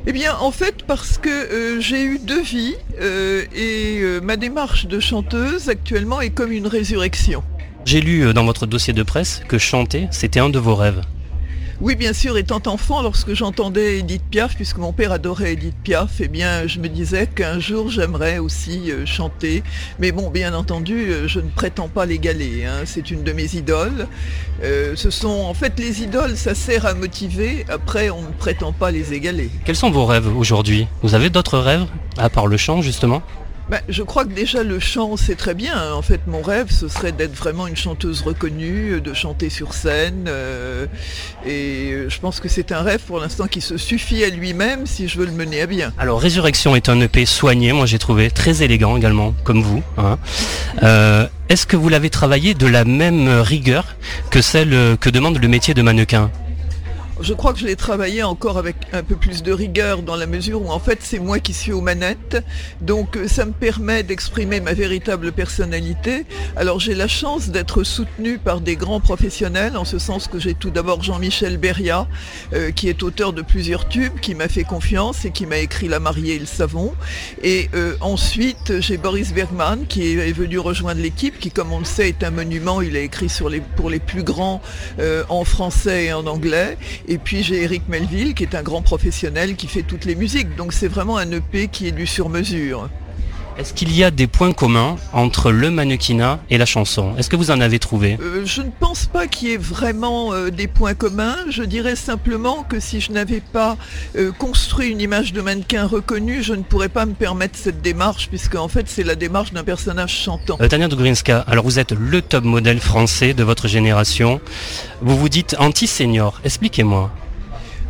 Eh bien, en fait, parce que euh, j'ai eu deux vies euh, et euh, ma démarche de chanteuse actuellement est comme une résurrection. J'ai lu euh, dans votre dossier de presse que chanter, c'était un de vos rêves. Oui, bien sûr, étant enfant, lorsque j'entendais Edith Piaf, puisque mon père adorait Edith Piaf, eh bien, je me disais qu'un jour j'aimerais aussi euh, chanter. Mais bon, bien entendu, euh, je ne prétends pas l'égaler. Hein. C'est une de mes idoles. Euh, ce sont, en fait, les idoles, ça sert à motiver. Après, on ne prétend pas les égaler. Quels sont vos rêves aujourd'hui? Vous avez d'autres rêves, à part le chant, justement? Ben, je crois que déjà le chant c'est très bien. En fait mon rêve ce serait d'être vraiment une chanteuse reconnue, de chanter sur scène. euh, et je pense que c'est un rêve pour l'instant qui se suffit à lui-même si je veux le mener à bien. Alors Résurrection est un EP soigné, moi j'ai trouvé très élégant également, comme vous. hein. Euh, Est-ce que vous l'avez travaillé de la même rigueur que celle que demande le métier de mannequin? Je crois que je l'ai travaillé encore avec un peu plus de rigueur dans la mesure où en fait c'est moi qui suis aux manettes. Donc euh, ça me permet d'exprimer ma véritable personnalité. Alors j'ai la chance d'être soutenu par des grands professionnels en ce sens que j'ai tout d'abord Jean-Michel Beria euh, qui est auteur de plusieurs tubes, qui m'a fait confiance et qui m'a écrit La mariée et le savon. Et euh, ensuite j'ai Boris Bergman qui est venu rejoindre l'équipe qui comme on le sait est un monument. Il a écrit sur les, pour les plus grands euh, en français et en anglais. Et puis j'ai Eric Melville qui est un grand professionnel qui fait toutes les musiques. Donc c'est vraiment un EP qui est du sur-mesure. Est-ce qu'il y a des points communs entre le mannequinat et la chanson? Est-ce que vous en avez trouvé? Euh, je ne pense pas qu'il y ait vraiment euh, des points communs. Je dirais simplement que si je n'avais pas euh, construit une image de mannequin reconnue, je ne pourrais pas me permettre cette démarche, puisque en fait c'est la démarche d'un personnage chantant. Tania Dugrinska, alors vous êtes le top modèle français de votre génération. Vous vous dites anti-senior. Expliquez-moi.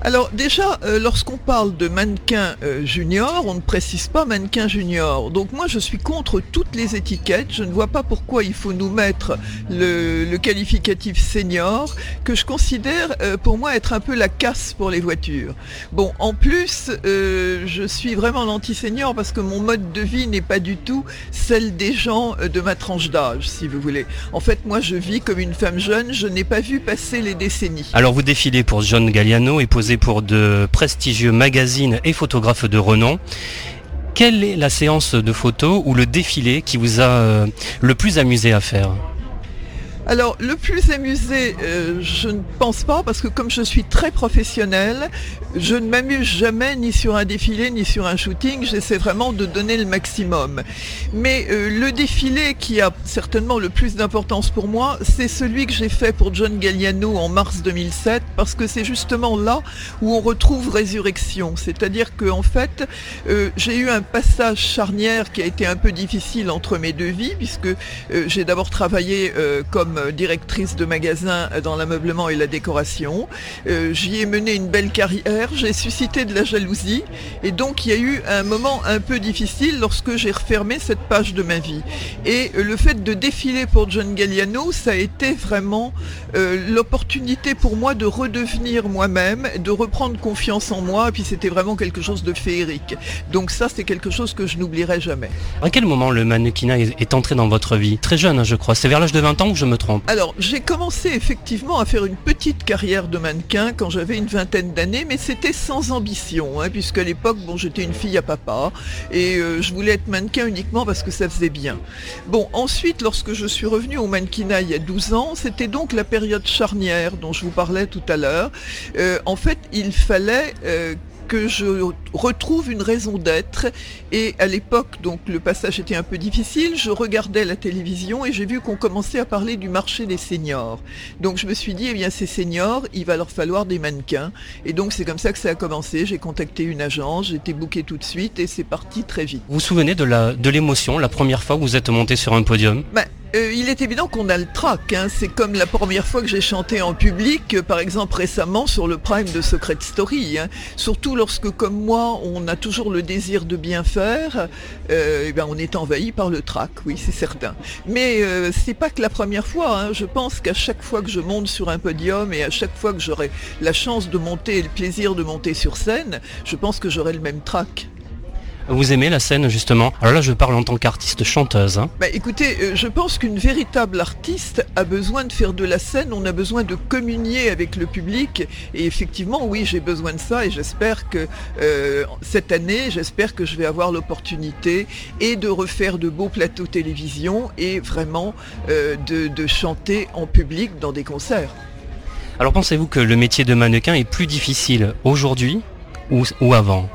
Alors déjà, euh, lorsqu'on parle de mannequin euh, junior, on ne précise pas mannequin junior. Donc moi, je suis contre toutes les étiquettes. Je ne vois pas pourquoi il faut nous mettre le, qualificatif senior, que je considère euh, pour moi être un peu la casse pour les voitures. Bon, en plus, euh, je suis vraiment l'anti-senior parce que mon mode de vie n'est pas du tout celle des gens de ma tranche d'âge, si vous voulez. En fait, moi, je vis comme une femme jeune. Je n'ai pas vu passer les décennies. Alors vous défilez pour John Galliano et posez pour de prestigieux magazines et photographes de renom. Quelle est la séance de photos ou le défilé qui vous a euh, le plus amusé à faire? Alors, le plus amusé, euh, je ne pense pas, parce que comme je suis très professionnelle, je ne m'amuse jamais ni sur un défilé ni sur un shooting. J'essaie vraiment de donner le maximum. Mais euh, le défilé qui a certainement le plus d'importance pour moi, c'est celui que j'ai fait pour John Galliano en mars 2007, parce que c'est justement là où on retrouve résurrection. C'est-à-dire qu'en en fait, euh, j'ai eu un passage charnière qui a été un peu difficile entre mes deux vies, puisque euh, j'ai d'abord travaillé euh, comme directrice de magasin dans l'ameublement et la décoration. Euh, J'y ai mené une belle carrière, j'ai suscité de la jalousie, et donc il y a eu un moment un peu difficile lorsque j'ai refermé cette page de ma vie. Et le fait de défiler pour John Galliano, ça a été vraiment euh, l'opportunité pour moi de redevenir moi-même, de reprendre confiance en moi, et puis c'était vraiment quelque chose de féerique. Donc ça, c'est quelque chose que je n'oublierai jamais. À quel moment le mannequinat est entré dans votre vie? Très jeune, hein, je crois. C'est vers l'âge de 20 ans que je me trompe. Alors, j'ai commencé effectivement à faire une petite carrière de mannequin quand j'avais une vingtaine d'années, mais c'était sans ambition, hein, puisqu'à l'époque, bon, j'étais une fille à papa, et euh, je voulais être mannequin uniquement parce que ça faisait bien. Bon, ensuite, lorsque je suis revenue au mannequinat il y a 12 ans, c'était donc la période charnière dont je vous parlais tout à l'heure. Euh, en fait, il fallait... euh, que je retrouve une raison d'être. Et à l'époque, donc le passage était un peu difficile, je regardais la télévision et j'ai vu qu'on commençait à parler du marché des seniors. Donc je me suis dit, eh bien ces seniors, il va leur falloir des mannequins. Et donc c'est comme ça que ça a commencé. J'ai contacté une agence, j'ai été bookée tout de suite et c'est parti très vite. Vous vous souvenez de la de l'émotion la première fois que vous êtes monté sur un podium? Ben, euh, il est évident qu'on a le trac. hein. C'est comme la première fois que j'ai chanté en public, euh, par exemple récemment sur le prime de Secret Story. hein. Surtout lorsque, comme moi, on a toujours le désir de bien faire, euh, eh ben, on est envahi par le trac, oui, c'est certain. Mais c'est pas que la première fois. hein. Je pense qu'à chaque fois que je monte sur un podium et à chaque fois que j'aurai la chance de monter et le plaisir de monter sur scène, je pense que j'aurai le même trac. Vous aimez la scène justement Alors là, je parle en tant qu'artiste chanteuse. hein. Bah, écoutez, euh, je pense qu'une véritable artiste a besoin de faire de la scène, on a besoin de communier avec le public. Et effectivement, oui, j'ai besoin de ça et j'espère que euh, cette année, j'espère que je vais avoir l'opportunité et de refaire de beaux plateaux télévision et vraiment euh, de, de chanter en public dans des concerts. Alors pensez-vous que le métier de mannequin est plus difficile aujourd'hui ou, ou avant?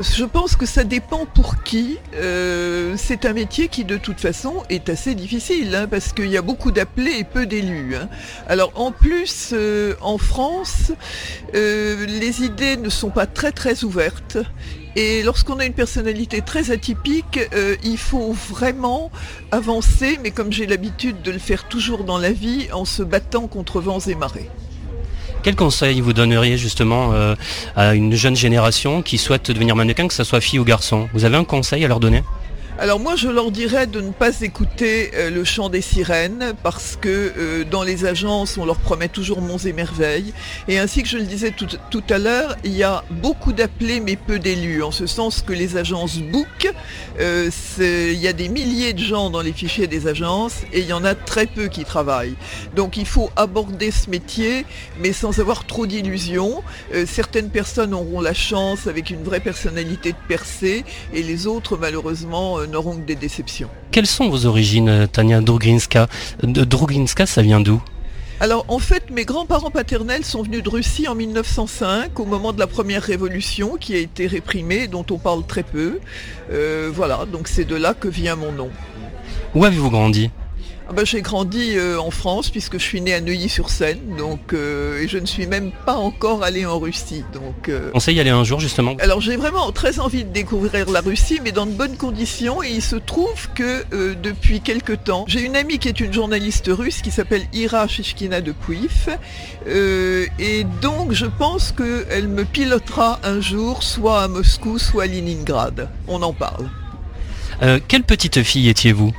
Je pense que ça dépend pour qui. Euh, c'est un métier qui de toute façon est assez difficile hein, parce qu'il y a beaucoup d'appelés et peu d'élus. hein. Alors en plus, euh, en France, euh, les idées ne sont pas très ouvertes. Et lorsqu'on a une personnalité très atypique, il faut vraiment avancer, mais comme j'ai l'habitude de le faire toujours dans la vie, en se battant contre vents et marées. Quel conseil vous donneriez justement euh, à une jeune génération qui souhaite devenir mannequin, que ce soit fille ou garçon? Vous avez un conseil à leur donner? Alors moi je leur dirais de ne pas écouter euh, le chant des sirènes parce que euh, dans les agences on leur promet toujours monts et merveilles. Et ainsi que je le disais tout, tout à l'heure il y a beaucoup d'appelés mais peu d'élus. En ce sens que les agences book euh, il y a des milliers de gens dans les fichiers des agences et il y en a très peu qui travaillent. Donc il faut aborder ce métier mais sans avoir trop d'illusions. Euh, certaines personnes auront la chance avec une vraie personnalité de percer et les autres malheureusement euh, n'auront que des déceptions. Quelles sont vos origines, euh, Tania Drugrinska De- Drugrinska, ça vient d'où? Alors en fait mes grands-parents paternels sont venus de Russie en 1905 au moment de la première révolution qui a été réprimée dont on parle très peu. Euh, voilà donc c'est de là que vient mon nom. Où avez-vous grandi? Ah ben, j'ai grandi euh, en France puisque je suis né à Neuilly-sur-Seine donc euh, et je ne suis même pas encore allé en Russie donc. euh, On sait y aller un jour justement Alors j'ai vraiment très envie de découvrir la Russie, mais dans de bonnes conditions. Et il se trouve que depuis quelque temps, j'ai une amie qui est une journaliste russe qui s'appelle Ira Shishkina de Pouif. Et donc je pense qu'elle me pilotera un jour, soit à Moscou, soit à Leningrad. On en parle. Quelle petite fille étiez-vous?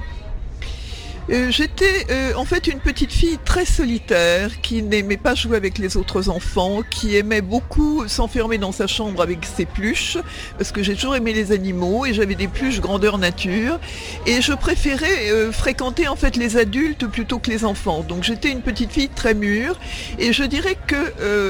Euh, J'étais euh, en fait une petite fille très solitaire qui n'aimait pas jouer avec les autres enfants, qui aimait beaucoup s'enfermer dans sa chambre avec ses pluches, parce que j'ai toujours aimé les animaux et j'avais des pluches grandeur nature. Et je préférais euh, fréquenter en fait les adultes plutôt que les enfants. Donc j'étais une petite fille très mûre et je dirais que,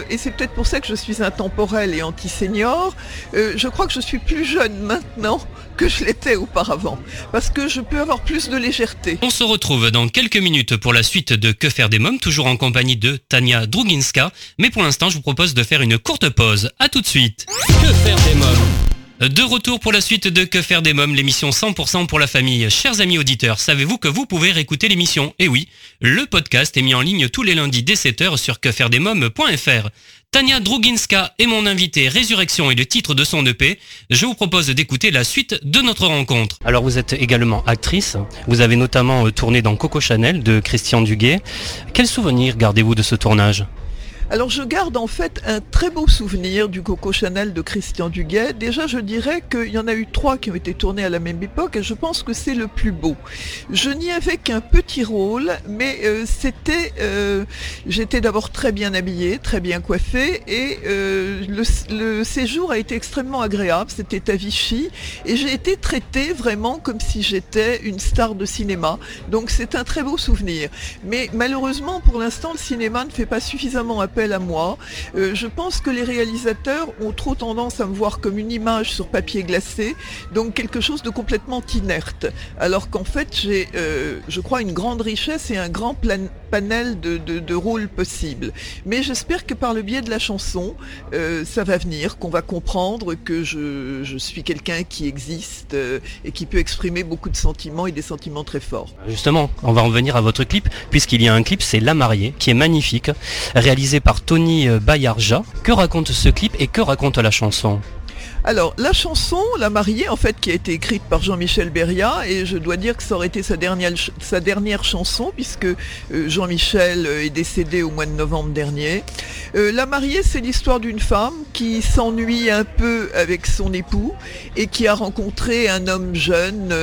et c'est peut-être pour ça que je suis intemporelle et anti-senior, je crois que je suis plus jeune maintenant que je l'étais auparavant, parce que je peux avoir plus de légèreté. On se retrouve dans quelques minutes pour la suite de Que faire des mômes, toujours en compagnie de Tania Druginska. Mais pour l'instant, je vous propose de faire une courte pause. À tout de suite. Que faire des mômes? De retour pour la suite de Que faire des mômes, l'émission 100% pour la famille. Chers amis auditeurs, savez-vous que vous pouvez réécouter l'émission? Eh oui, le podcast est mis en ligne tous les lundis dès 7h sur quefairedesmômes.fr. Tania Druginska est mon invité Résurrection et le titre de son EP. Je vous propose d'écouter la suite de notre rencontre. Alors vous êtes également actrice. Vous avez notamment euh, tourné dans Coco Chanel de Christian Duguay. Quel souvenir gardez-vous de ce tournage? Alors je garde en fait un très beau souvenir du Coco Chanel de Christian Duguay. Déjà je dirais qu'il y en a eu trois qui ont été tournés à la même époque et je pense que c'est le plus beau. Je n'y avais qu'un petit rôle, mais euh, c'était, euh, j'étais d'abord très bien habillée, très bien coiffée et euh, le, le séjour a été extrêmement agréable. C'était à Vichy et j'ai été traitée vraiment comme si j'étais une star de cinéma. Donc c'est un très beau souvenir. Mais malheureusement pour l'instant le cinéma ne fait pas suffisamment appel à moi. Euh, je pense que les réalisateurs ont trop tendance à me voir comme une image sur papier glacé, donc quelque chose de complètement inerte. Alors qu'en fait, j'ai, euh, je crois, une grande richesse et un grand plan- panel de, rôles possibles. Mais j'espère que par le biais de la chanson, euh, ça va venir, qu'on va comprendre que je, je suis quelqu'un qui existe et qui peut exprimer beaucoup de sentiments et des sentiments très forts. Justement, on va en venir à votre clip, puisqu'il y a un clip, c'est La Mariée, qui est magnifique, réalisé par Tony euh, Bayarja. Que raconte ce clip et que raconte la chanson? Alors, la chanson, La mariée, en fait, qui a été écrite par Jean-Michel Beria, et je dois dire que ça aurait été sa dernière, chanson, puisque euh, Jean-Michel euh, est décédé au mois de novembre dernier. Euh, la mariée, c'est l'histoire d'une femme qui s'ennuie un peu avec son époux, et qui a rencontré un homme jeune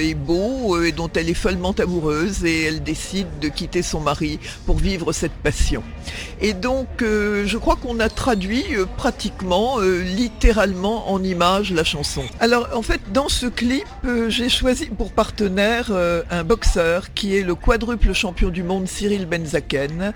et beau, et dont elle est follement amoureuse, et elle décide de quitter son mari pour vivre cette passion. Et donc, je crois qu'on a traduit pratiquement, littéralement, vraiment image la chanson. Alors en fait dans ce clip euh, j'ai choisi pour partenaire euh, un boxeur qui est le quadruple champion du monde Cyril Benzaken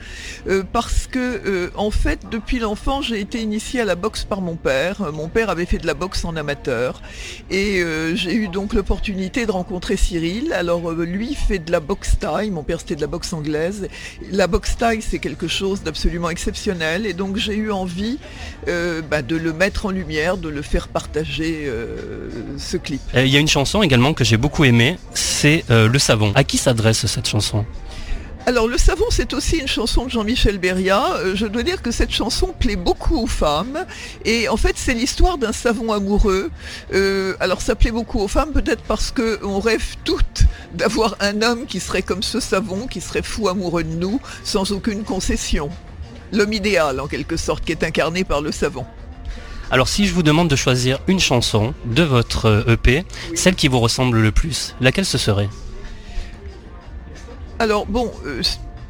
euh, parce que en fait depuis l'enfant j'ai été initié à la boxe par mon père. Mon père avait fait de la boxe en amateur et j'ai eu donc l'opportunité de rencontrer Cyril. Alors lui fait de la boxe taille, mon père c'était de la boxe anglaise. La boxe taille c'est quelque chose d'absolument exceptionnel et donc j'ai eu envie bah, de le mettre en lumière, de le faire partager euh, ce clip. Il y a une chanson également que j'ai beaucoup aimée, c'est euh, Le Savon. À qui s'adresse cette chanson? Alors le savon c'est aussi une chanson de Jean-Michel Beria. Euh, je dois dire que cette chanson plaît beaucoup aux femmes et en fait c'est l'histoire d'un savon amoureux. alors ça plaît beaucoup aux femmes peut-être parce qu'on rêve toutes d'avoir un homme qui serait comme ce savon, qui serait fou amoureux de nous sans aucune concession. L'homme idéal en quelque sorte qui est incarné par le savon. Alors si je vous demande de choisir une chanson de votre EP, euh, e celle qui vous ressemble le plus, laquelle ce serait? Alors bon, euh,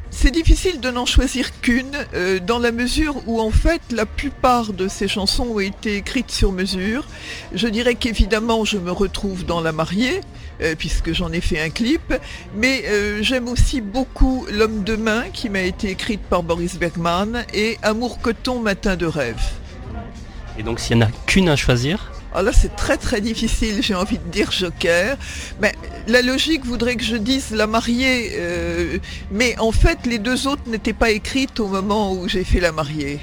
c'est difficile de n'en choisir qu'une, euh, dans la mesure où en fait la plupart de ces chansons ont été écrites sur mesure. Je dirais qu'évidemment je me retrouve dans La mariée, puisque j'en ai fait un clip, mais j'aime aussi beaucoup L'homme de main qui m'a été écrite par Boris Bergman et Amour coton matin de rêve. Et donc s'il n'y en a qu'une à choisir alors là, c'est très très difficile, j'ai envie de dire Joker. Mais la logique voudrait que je dise la mariée, euh, mais en fait, les deux autres n'étaient pas écrites au moment où j'ai fait la mariée.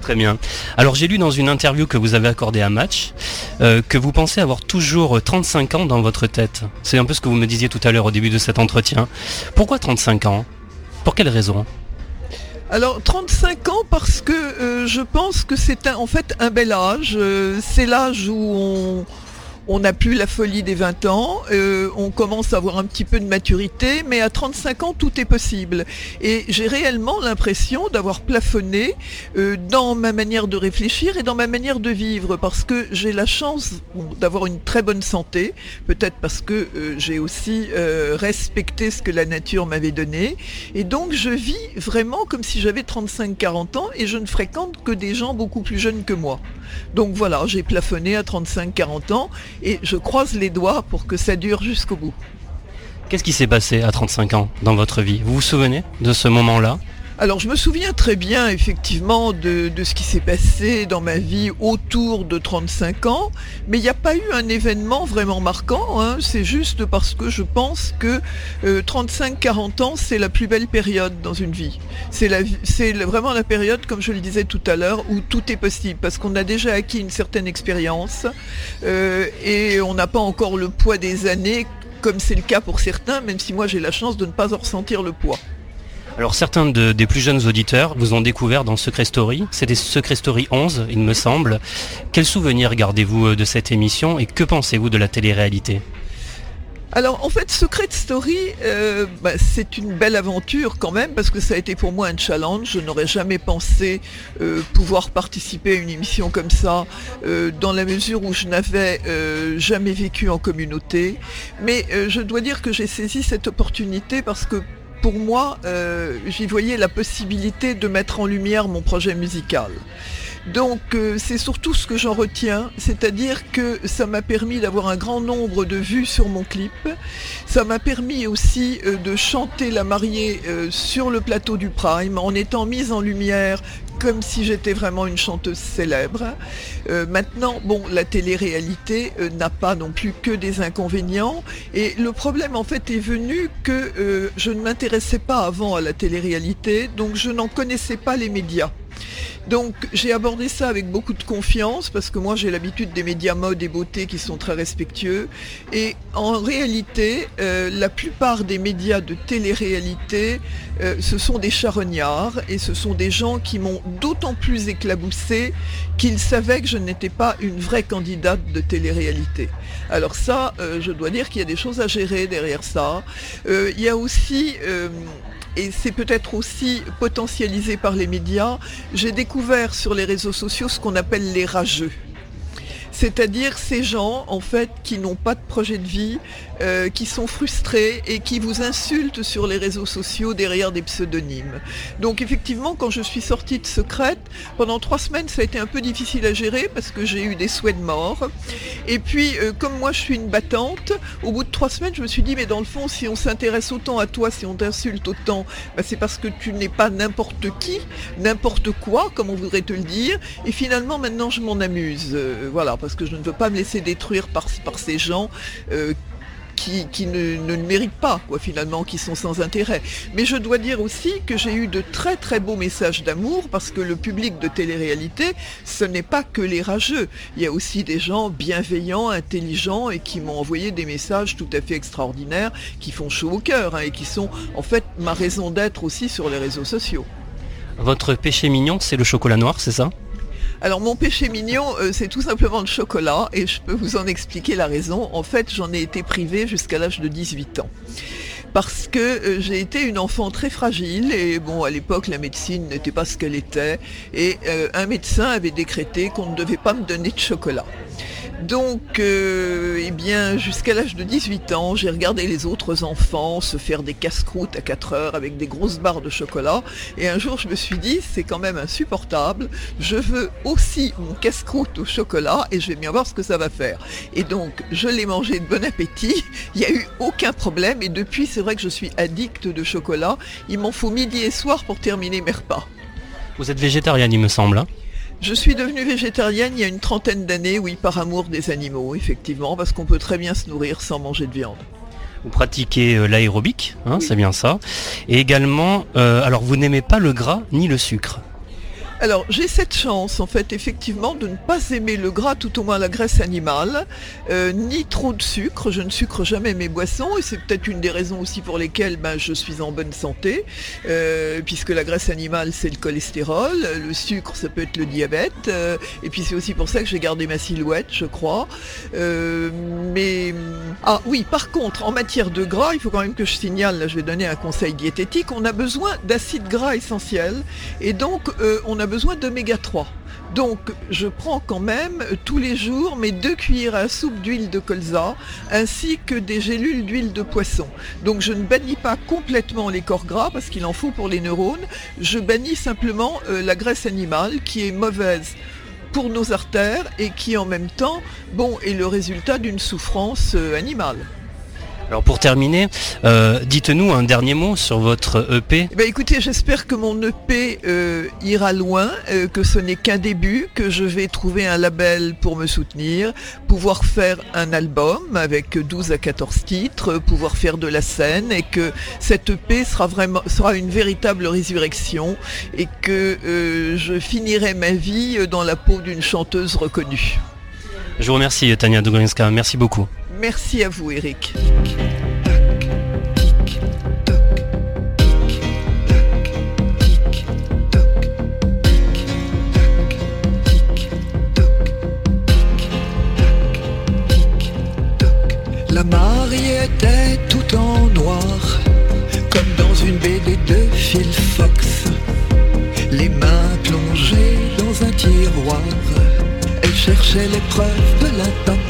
Très bien. Alors j'ai lu dans une interview que vous avez accordée à Match euh, que vous pensez avoir toujours 35 ans dans votre tête. C'est un peu ce que vous me disiez tout à l'heure au début de cet entretien. Pourquoi 35 ans? Pour quelle raison? Alors 35 ans parce que euh, je pense que c'est en fait un bel âge. Euh, c'est l'âge où on, on n'a plus la folie des 20 ans, euh, on commence à avoir un petit peu de maturité, mais à 35 ans, tout est possible. Et j'ai réellement l'impression d'avoir plafonné euh, dans ma manière de réfléchir et dans ma manière de vivre, parce que j'ai la chance d'avoir une très bonne santé, peut-être parce que euh, j'ai aussi respecté ce que la nature m'avait donné, et donc je vis vraiment comme si j'avais 35-40 ans, et je ne fréquente que des gens beaucoup plus jeunes que moi. Donc voilà, j'ai plafonné à 35-40 ans, et je croise les doigts pour que ça dure jusqu'au bout. Qu'est-ce qui s'est passé à 35 ans dans votre vie? Vous vous souvenez de ce moment-là? Alors je me souviens très bien effectivement de, ce qui s'est passé dans ma vie autour de 35 ans, mais il n'y a pas eu un événement vraiment marquant, hein. c'est juste parce que je pense que 35-40 euh, ans c'est la plus belle période dans une vie. C'est vraiment la période, comme je le disais tout à l'heure, où tout est possible, parce qu'on a déjà acquis une certaine expérience euh, et on n'a pas encore le poids des années comme c'est le cas pour certains, même si moi j'ai la chance de ne pas en ressentir le poids. Alors certains des plus jeunes auditeurs vous ont découvert dans Secret Story. C'était Secret Story 11, il me semble. Quels souvenirs gardez-vous euh, de cette émission et que pensez-vous de la télé-réalité? Alors en fait Secret Story euh, bah, c'est une belle aventure quand même parce que ça a été pour moi un challenge. Je n'aurais jamais pensé euh, pouvoir participer à une émission comme ça dans la mesure où je n'avais jamais vécu en communauté. Mais je dois dire que j'ai saisi cette opportunité parce que pour moi, euh, j'y voyais la possibilité de mettre en lumière mon projet musical. Donc euh, c'est surtout ce que j'en retiens, c'est-à-dire que ça m'a permis d'avoir un grand nombre de vues sur mon clip, ça m'a permis aussi euh, de chanter la mariée sur le plateau du Prime en étant mise en lumière comme si j'étais vraiment une chanteuse célèbre. Euh, maintenant, bon, la télé-réalité euh, n'a pas non plus que des inconvénients. Et le problème, en fait, est venu que euh, je ne m'intéressais pas avant à la télé-réalité, donc je n'en connaissais pas les médias. Donc j'ai abordé ça avec beaucoup de confiance parce que moi j'ai l'habitude des médias mode et beauté qui sont très respectueux. Et en réalité, euh, la plupart des médias de télé-réalité, euh, ce sont des charognards et ce sont des gens qui m'ont d'autant plus éclaboussé qu'ils savaient que je n'étais pas une vraie candidate de télé-réalité. Alors ça, euh, je dois dire qu'il y a des choses à gérer derrière ça. il y a aussi et c'est peut-être aussi potentialisé par les médias, j'ai découvert sur les réseaux sociaux ce qu'on appelle les rageux. C'est-à-dire ces gens, en fait, qui n'ont pas de projet de vie, euh, qui sont frustrés et qui vous insultent sur les réseaux sociaux derrière des pseudonymes. Donc effectivement, quand je suis sortie de Secrète, pendant trois semaines, ça a été un peu difficile à gérer parce que j'ai eu des souhaits de mort. Et puis, euh, comme moi, je suis une battante, au bout de trois semaines, je me suis dit, mais dans le fond, si on s'intéresse autant à toi, si on t'insulte autant, bah, c'est parce que tu n'es pas n'importe qui, n'importe quoi, comme on voudrait te le dire. Et finalement, maintenant, je m'en amuse. Euh, voilà, parce que je ne veux pas me laisser détruire par, ces gens qui, ne, ne, méritent pas, finalement, qui sont sans intérêt. Mais je dois dire aussi que j'ai eu de très très beaux messages d'amour parce que le public de télé-réalité, ce n'est pas que les rageux. Il y a aussi des gens bienveillants, intelligents et qui m'ont envoyé des messages tout à fait extraordinaires qui font chaud au cœur hein, et qui sont en fait ma raison d'être aussi sur les réseaux sociaux. Votre péché mignon, c'est le chocolat noir, c'est ça? Alors mon péché mignon, euh, c'est tout simplement le chocolat et je peux vous en expliquer la raison. En fait, j'en ai été privée jusqu'à l'âge de 18 ans parce que euh, j'ai été une enfant très fragile et bon à l'époque la médecine n'était pas ce qu'elle était et euh, un médecin avait décrété qu'on ne devait pas me donner de chocolat. Donc, euh, eh bien, jusqu'à l'âge de 18 ans, j'ai regardé les autres enfants se faire des casse-croûtes à 4 heures avec des grosses barres de chocolat. Et un jour, je me suis dit, c'est quand même insupportable. Je veux aussi mon casse-croûte au chocolat et je vais bien voir ce que ça va faire. Et donc, je l'ai mangé de bon appétit. Il n'y a eu aucun problème. Et depuis, c'est vrai que je suis addict de chocolat. Il m'en faut midi et soir pour terminer mes repas. Vous êtes végétarienne, il me semble. Hein? Je suis devenue végétarienne il y a une trentaine d'années, oui, par amour des animaux, effectivement, parce qu'on peut très bien se nourrir sans manger de viande. Vous pratiquez euh, l'aérobic, hein, c'est bien ça. Et également, euh, alors vous n'aimez pas le gras ni le sucre? Alors j'ai cette chance en fait effectivement de ne pas aimer le gras, tout au moins la graisse animale, euh, ni trop de sucre. Je ne sucre jamais mes boissons et c'est peut-être une des raisons aussi pour lesquelles ben, je suis en bonne santé, euh, puisque la graisse animale c'est le cholestérol, le sucre ça peut être le diabète, euh, et puis c'est aussi pour ça que j'ai gardé ma silhouette, je crois. mais ah oui, par contre en matière de gras, il faut quand même que je signale, là je vais donner un conseil diététique, on a besoin d'acides gras essentiels et donc on a besoin d'oméga 3. Donc je prends quand même tous les jours mes deux cuillères à soupe d'huile de colza ainsi que des gélules d'huile de poisson. Donc je ne bannis pas complètement les corps gras parce qu'il en faut pour les neurones. Je bannis simplement euh, la graisse animale qui est mauvaise pour nos artères et qui en même temps bon, est le résultat d'une souffrance euh, animale. Alors pour terminer, euh, dites-nous un dernier mot sur votre EP. Eh ben écoutez, j'espère que mon EP euh, ira loin, euh, que ce n'est qu'un début, que je vais trouver un label pour me soutenir, pouvoir faire un album avec 12 à 14 titres, pouvoir faire de la scène et que cet EP sera vraiment sera une véritable résurrection et que je finirai ma vie dans la peau d'une chanteuse reconnue. Je vous remercie Tania Dugrinska, merci beaucoup. Merci à vous Eric. La mariée était tout en noir, comme dans une BD de Phil Fox. Les mains plongées dans un tiroir, elle cherchait les preuves de l'intox.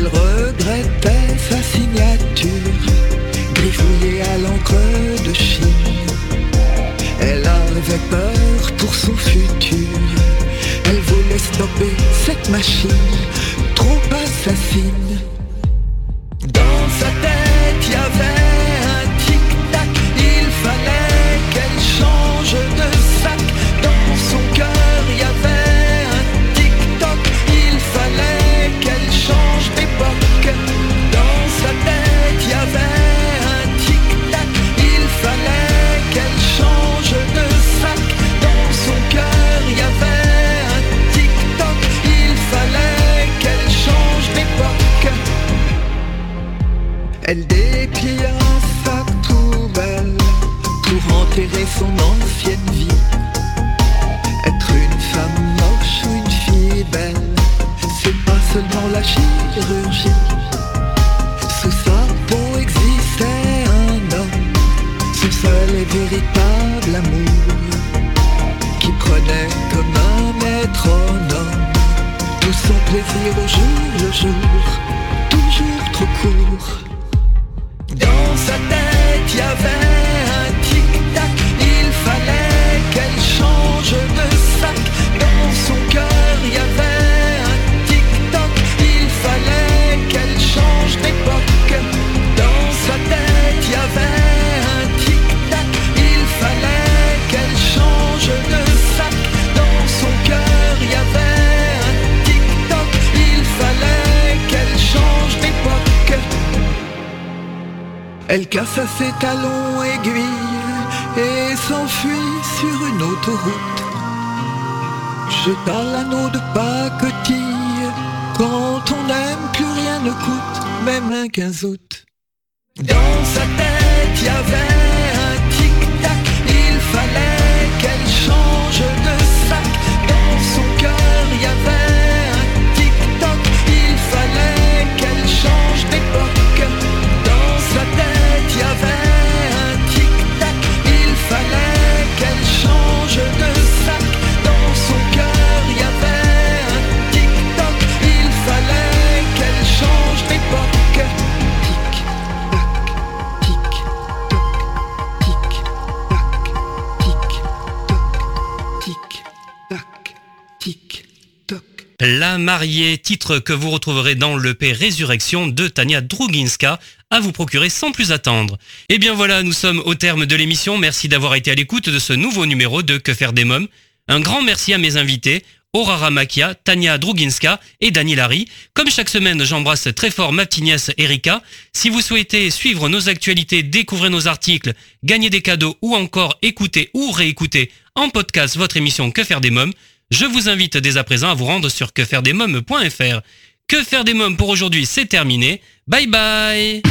Elle regrettait sa signature, griffouillée à l'encre de Chine. Elle avait peur pour son futur. Elle voulait stopper cette machine, trop assassine. Elle cassa ses talons aiguilles et s'enfuit sur une autoroute. Jeta l'anneau de pacotille. Quand on n'aime, plus rien ne coûte, même un 15 août. Dans sa tête, y avait La mariée, titre que vous retrouverez dans le P Résurrection de Tania Druginska, à vous procurer sans plus attendre. Et bien voilà, nous sommes au terme de l'émission. Merci d'avoir été à l'écoute de ce nouveau numéro de Que faire des mômes. Un grand merci à mes invités, Aurora Makia, Tania Druginska et Dani Larry. Comme chaque semaine, j'embrasse très fort ma petite nièce Erika. Si vous souhaitez suivre nos actualités, découvrir nos articles, gagner des cadeaux ou encore écouter ou réécouter en podcast votre émission Que faire des mômes, je vous invite dès à présent à vous rendre sur quefairedesmômes.fr. Que faire des mômes pour aujourd'hui, c'est terminé. Bye bye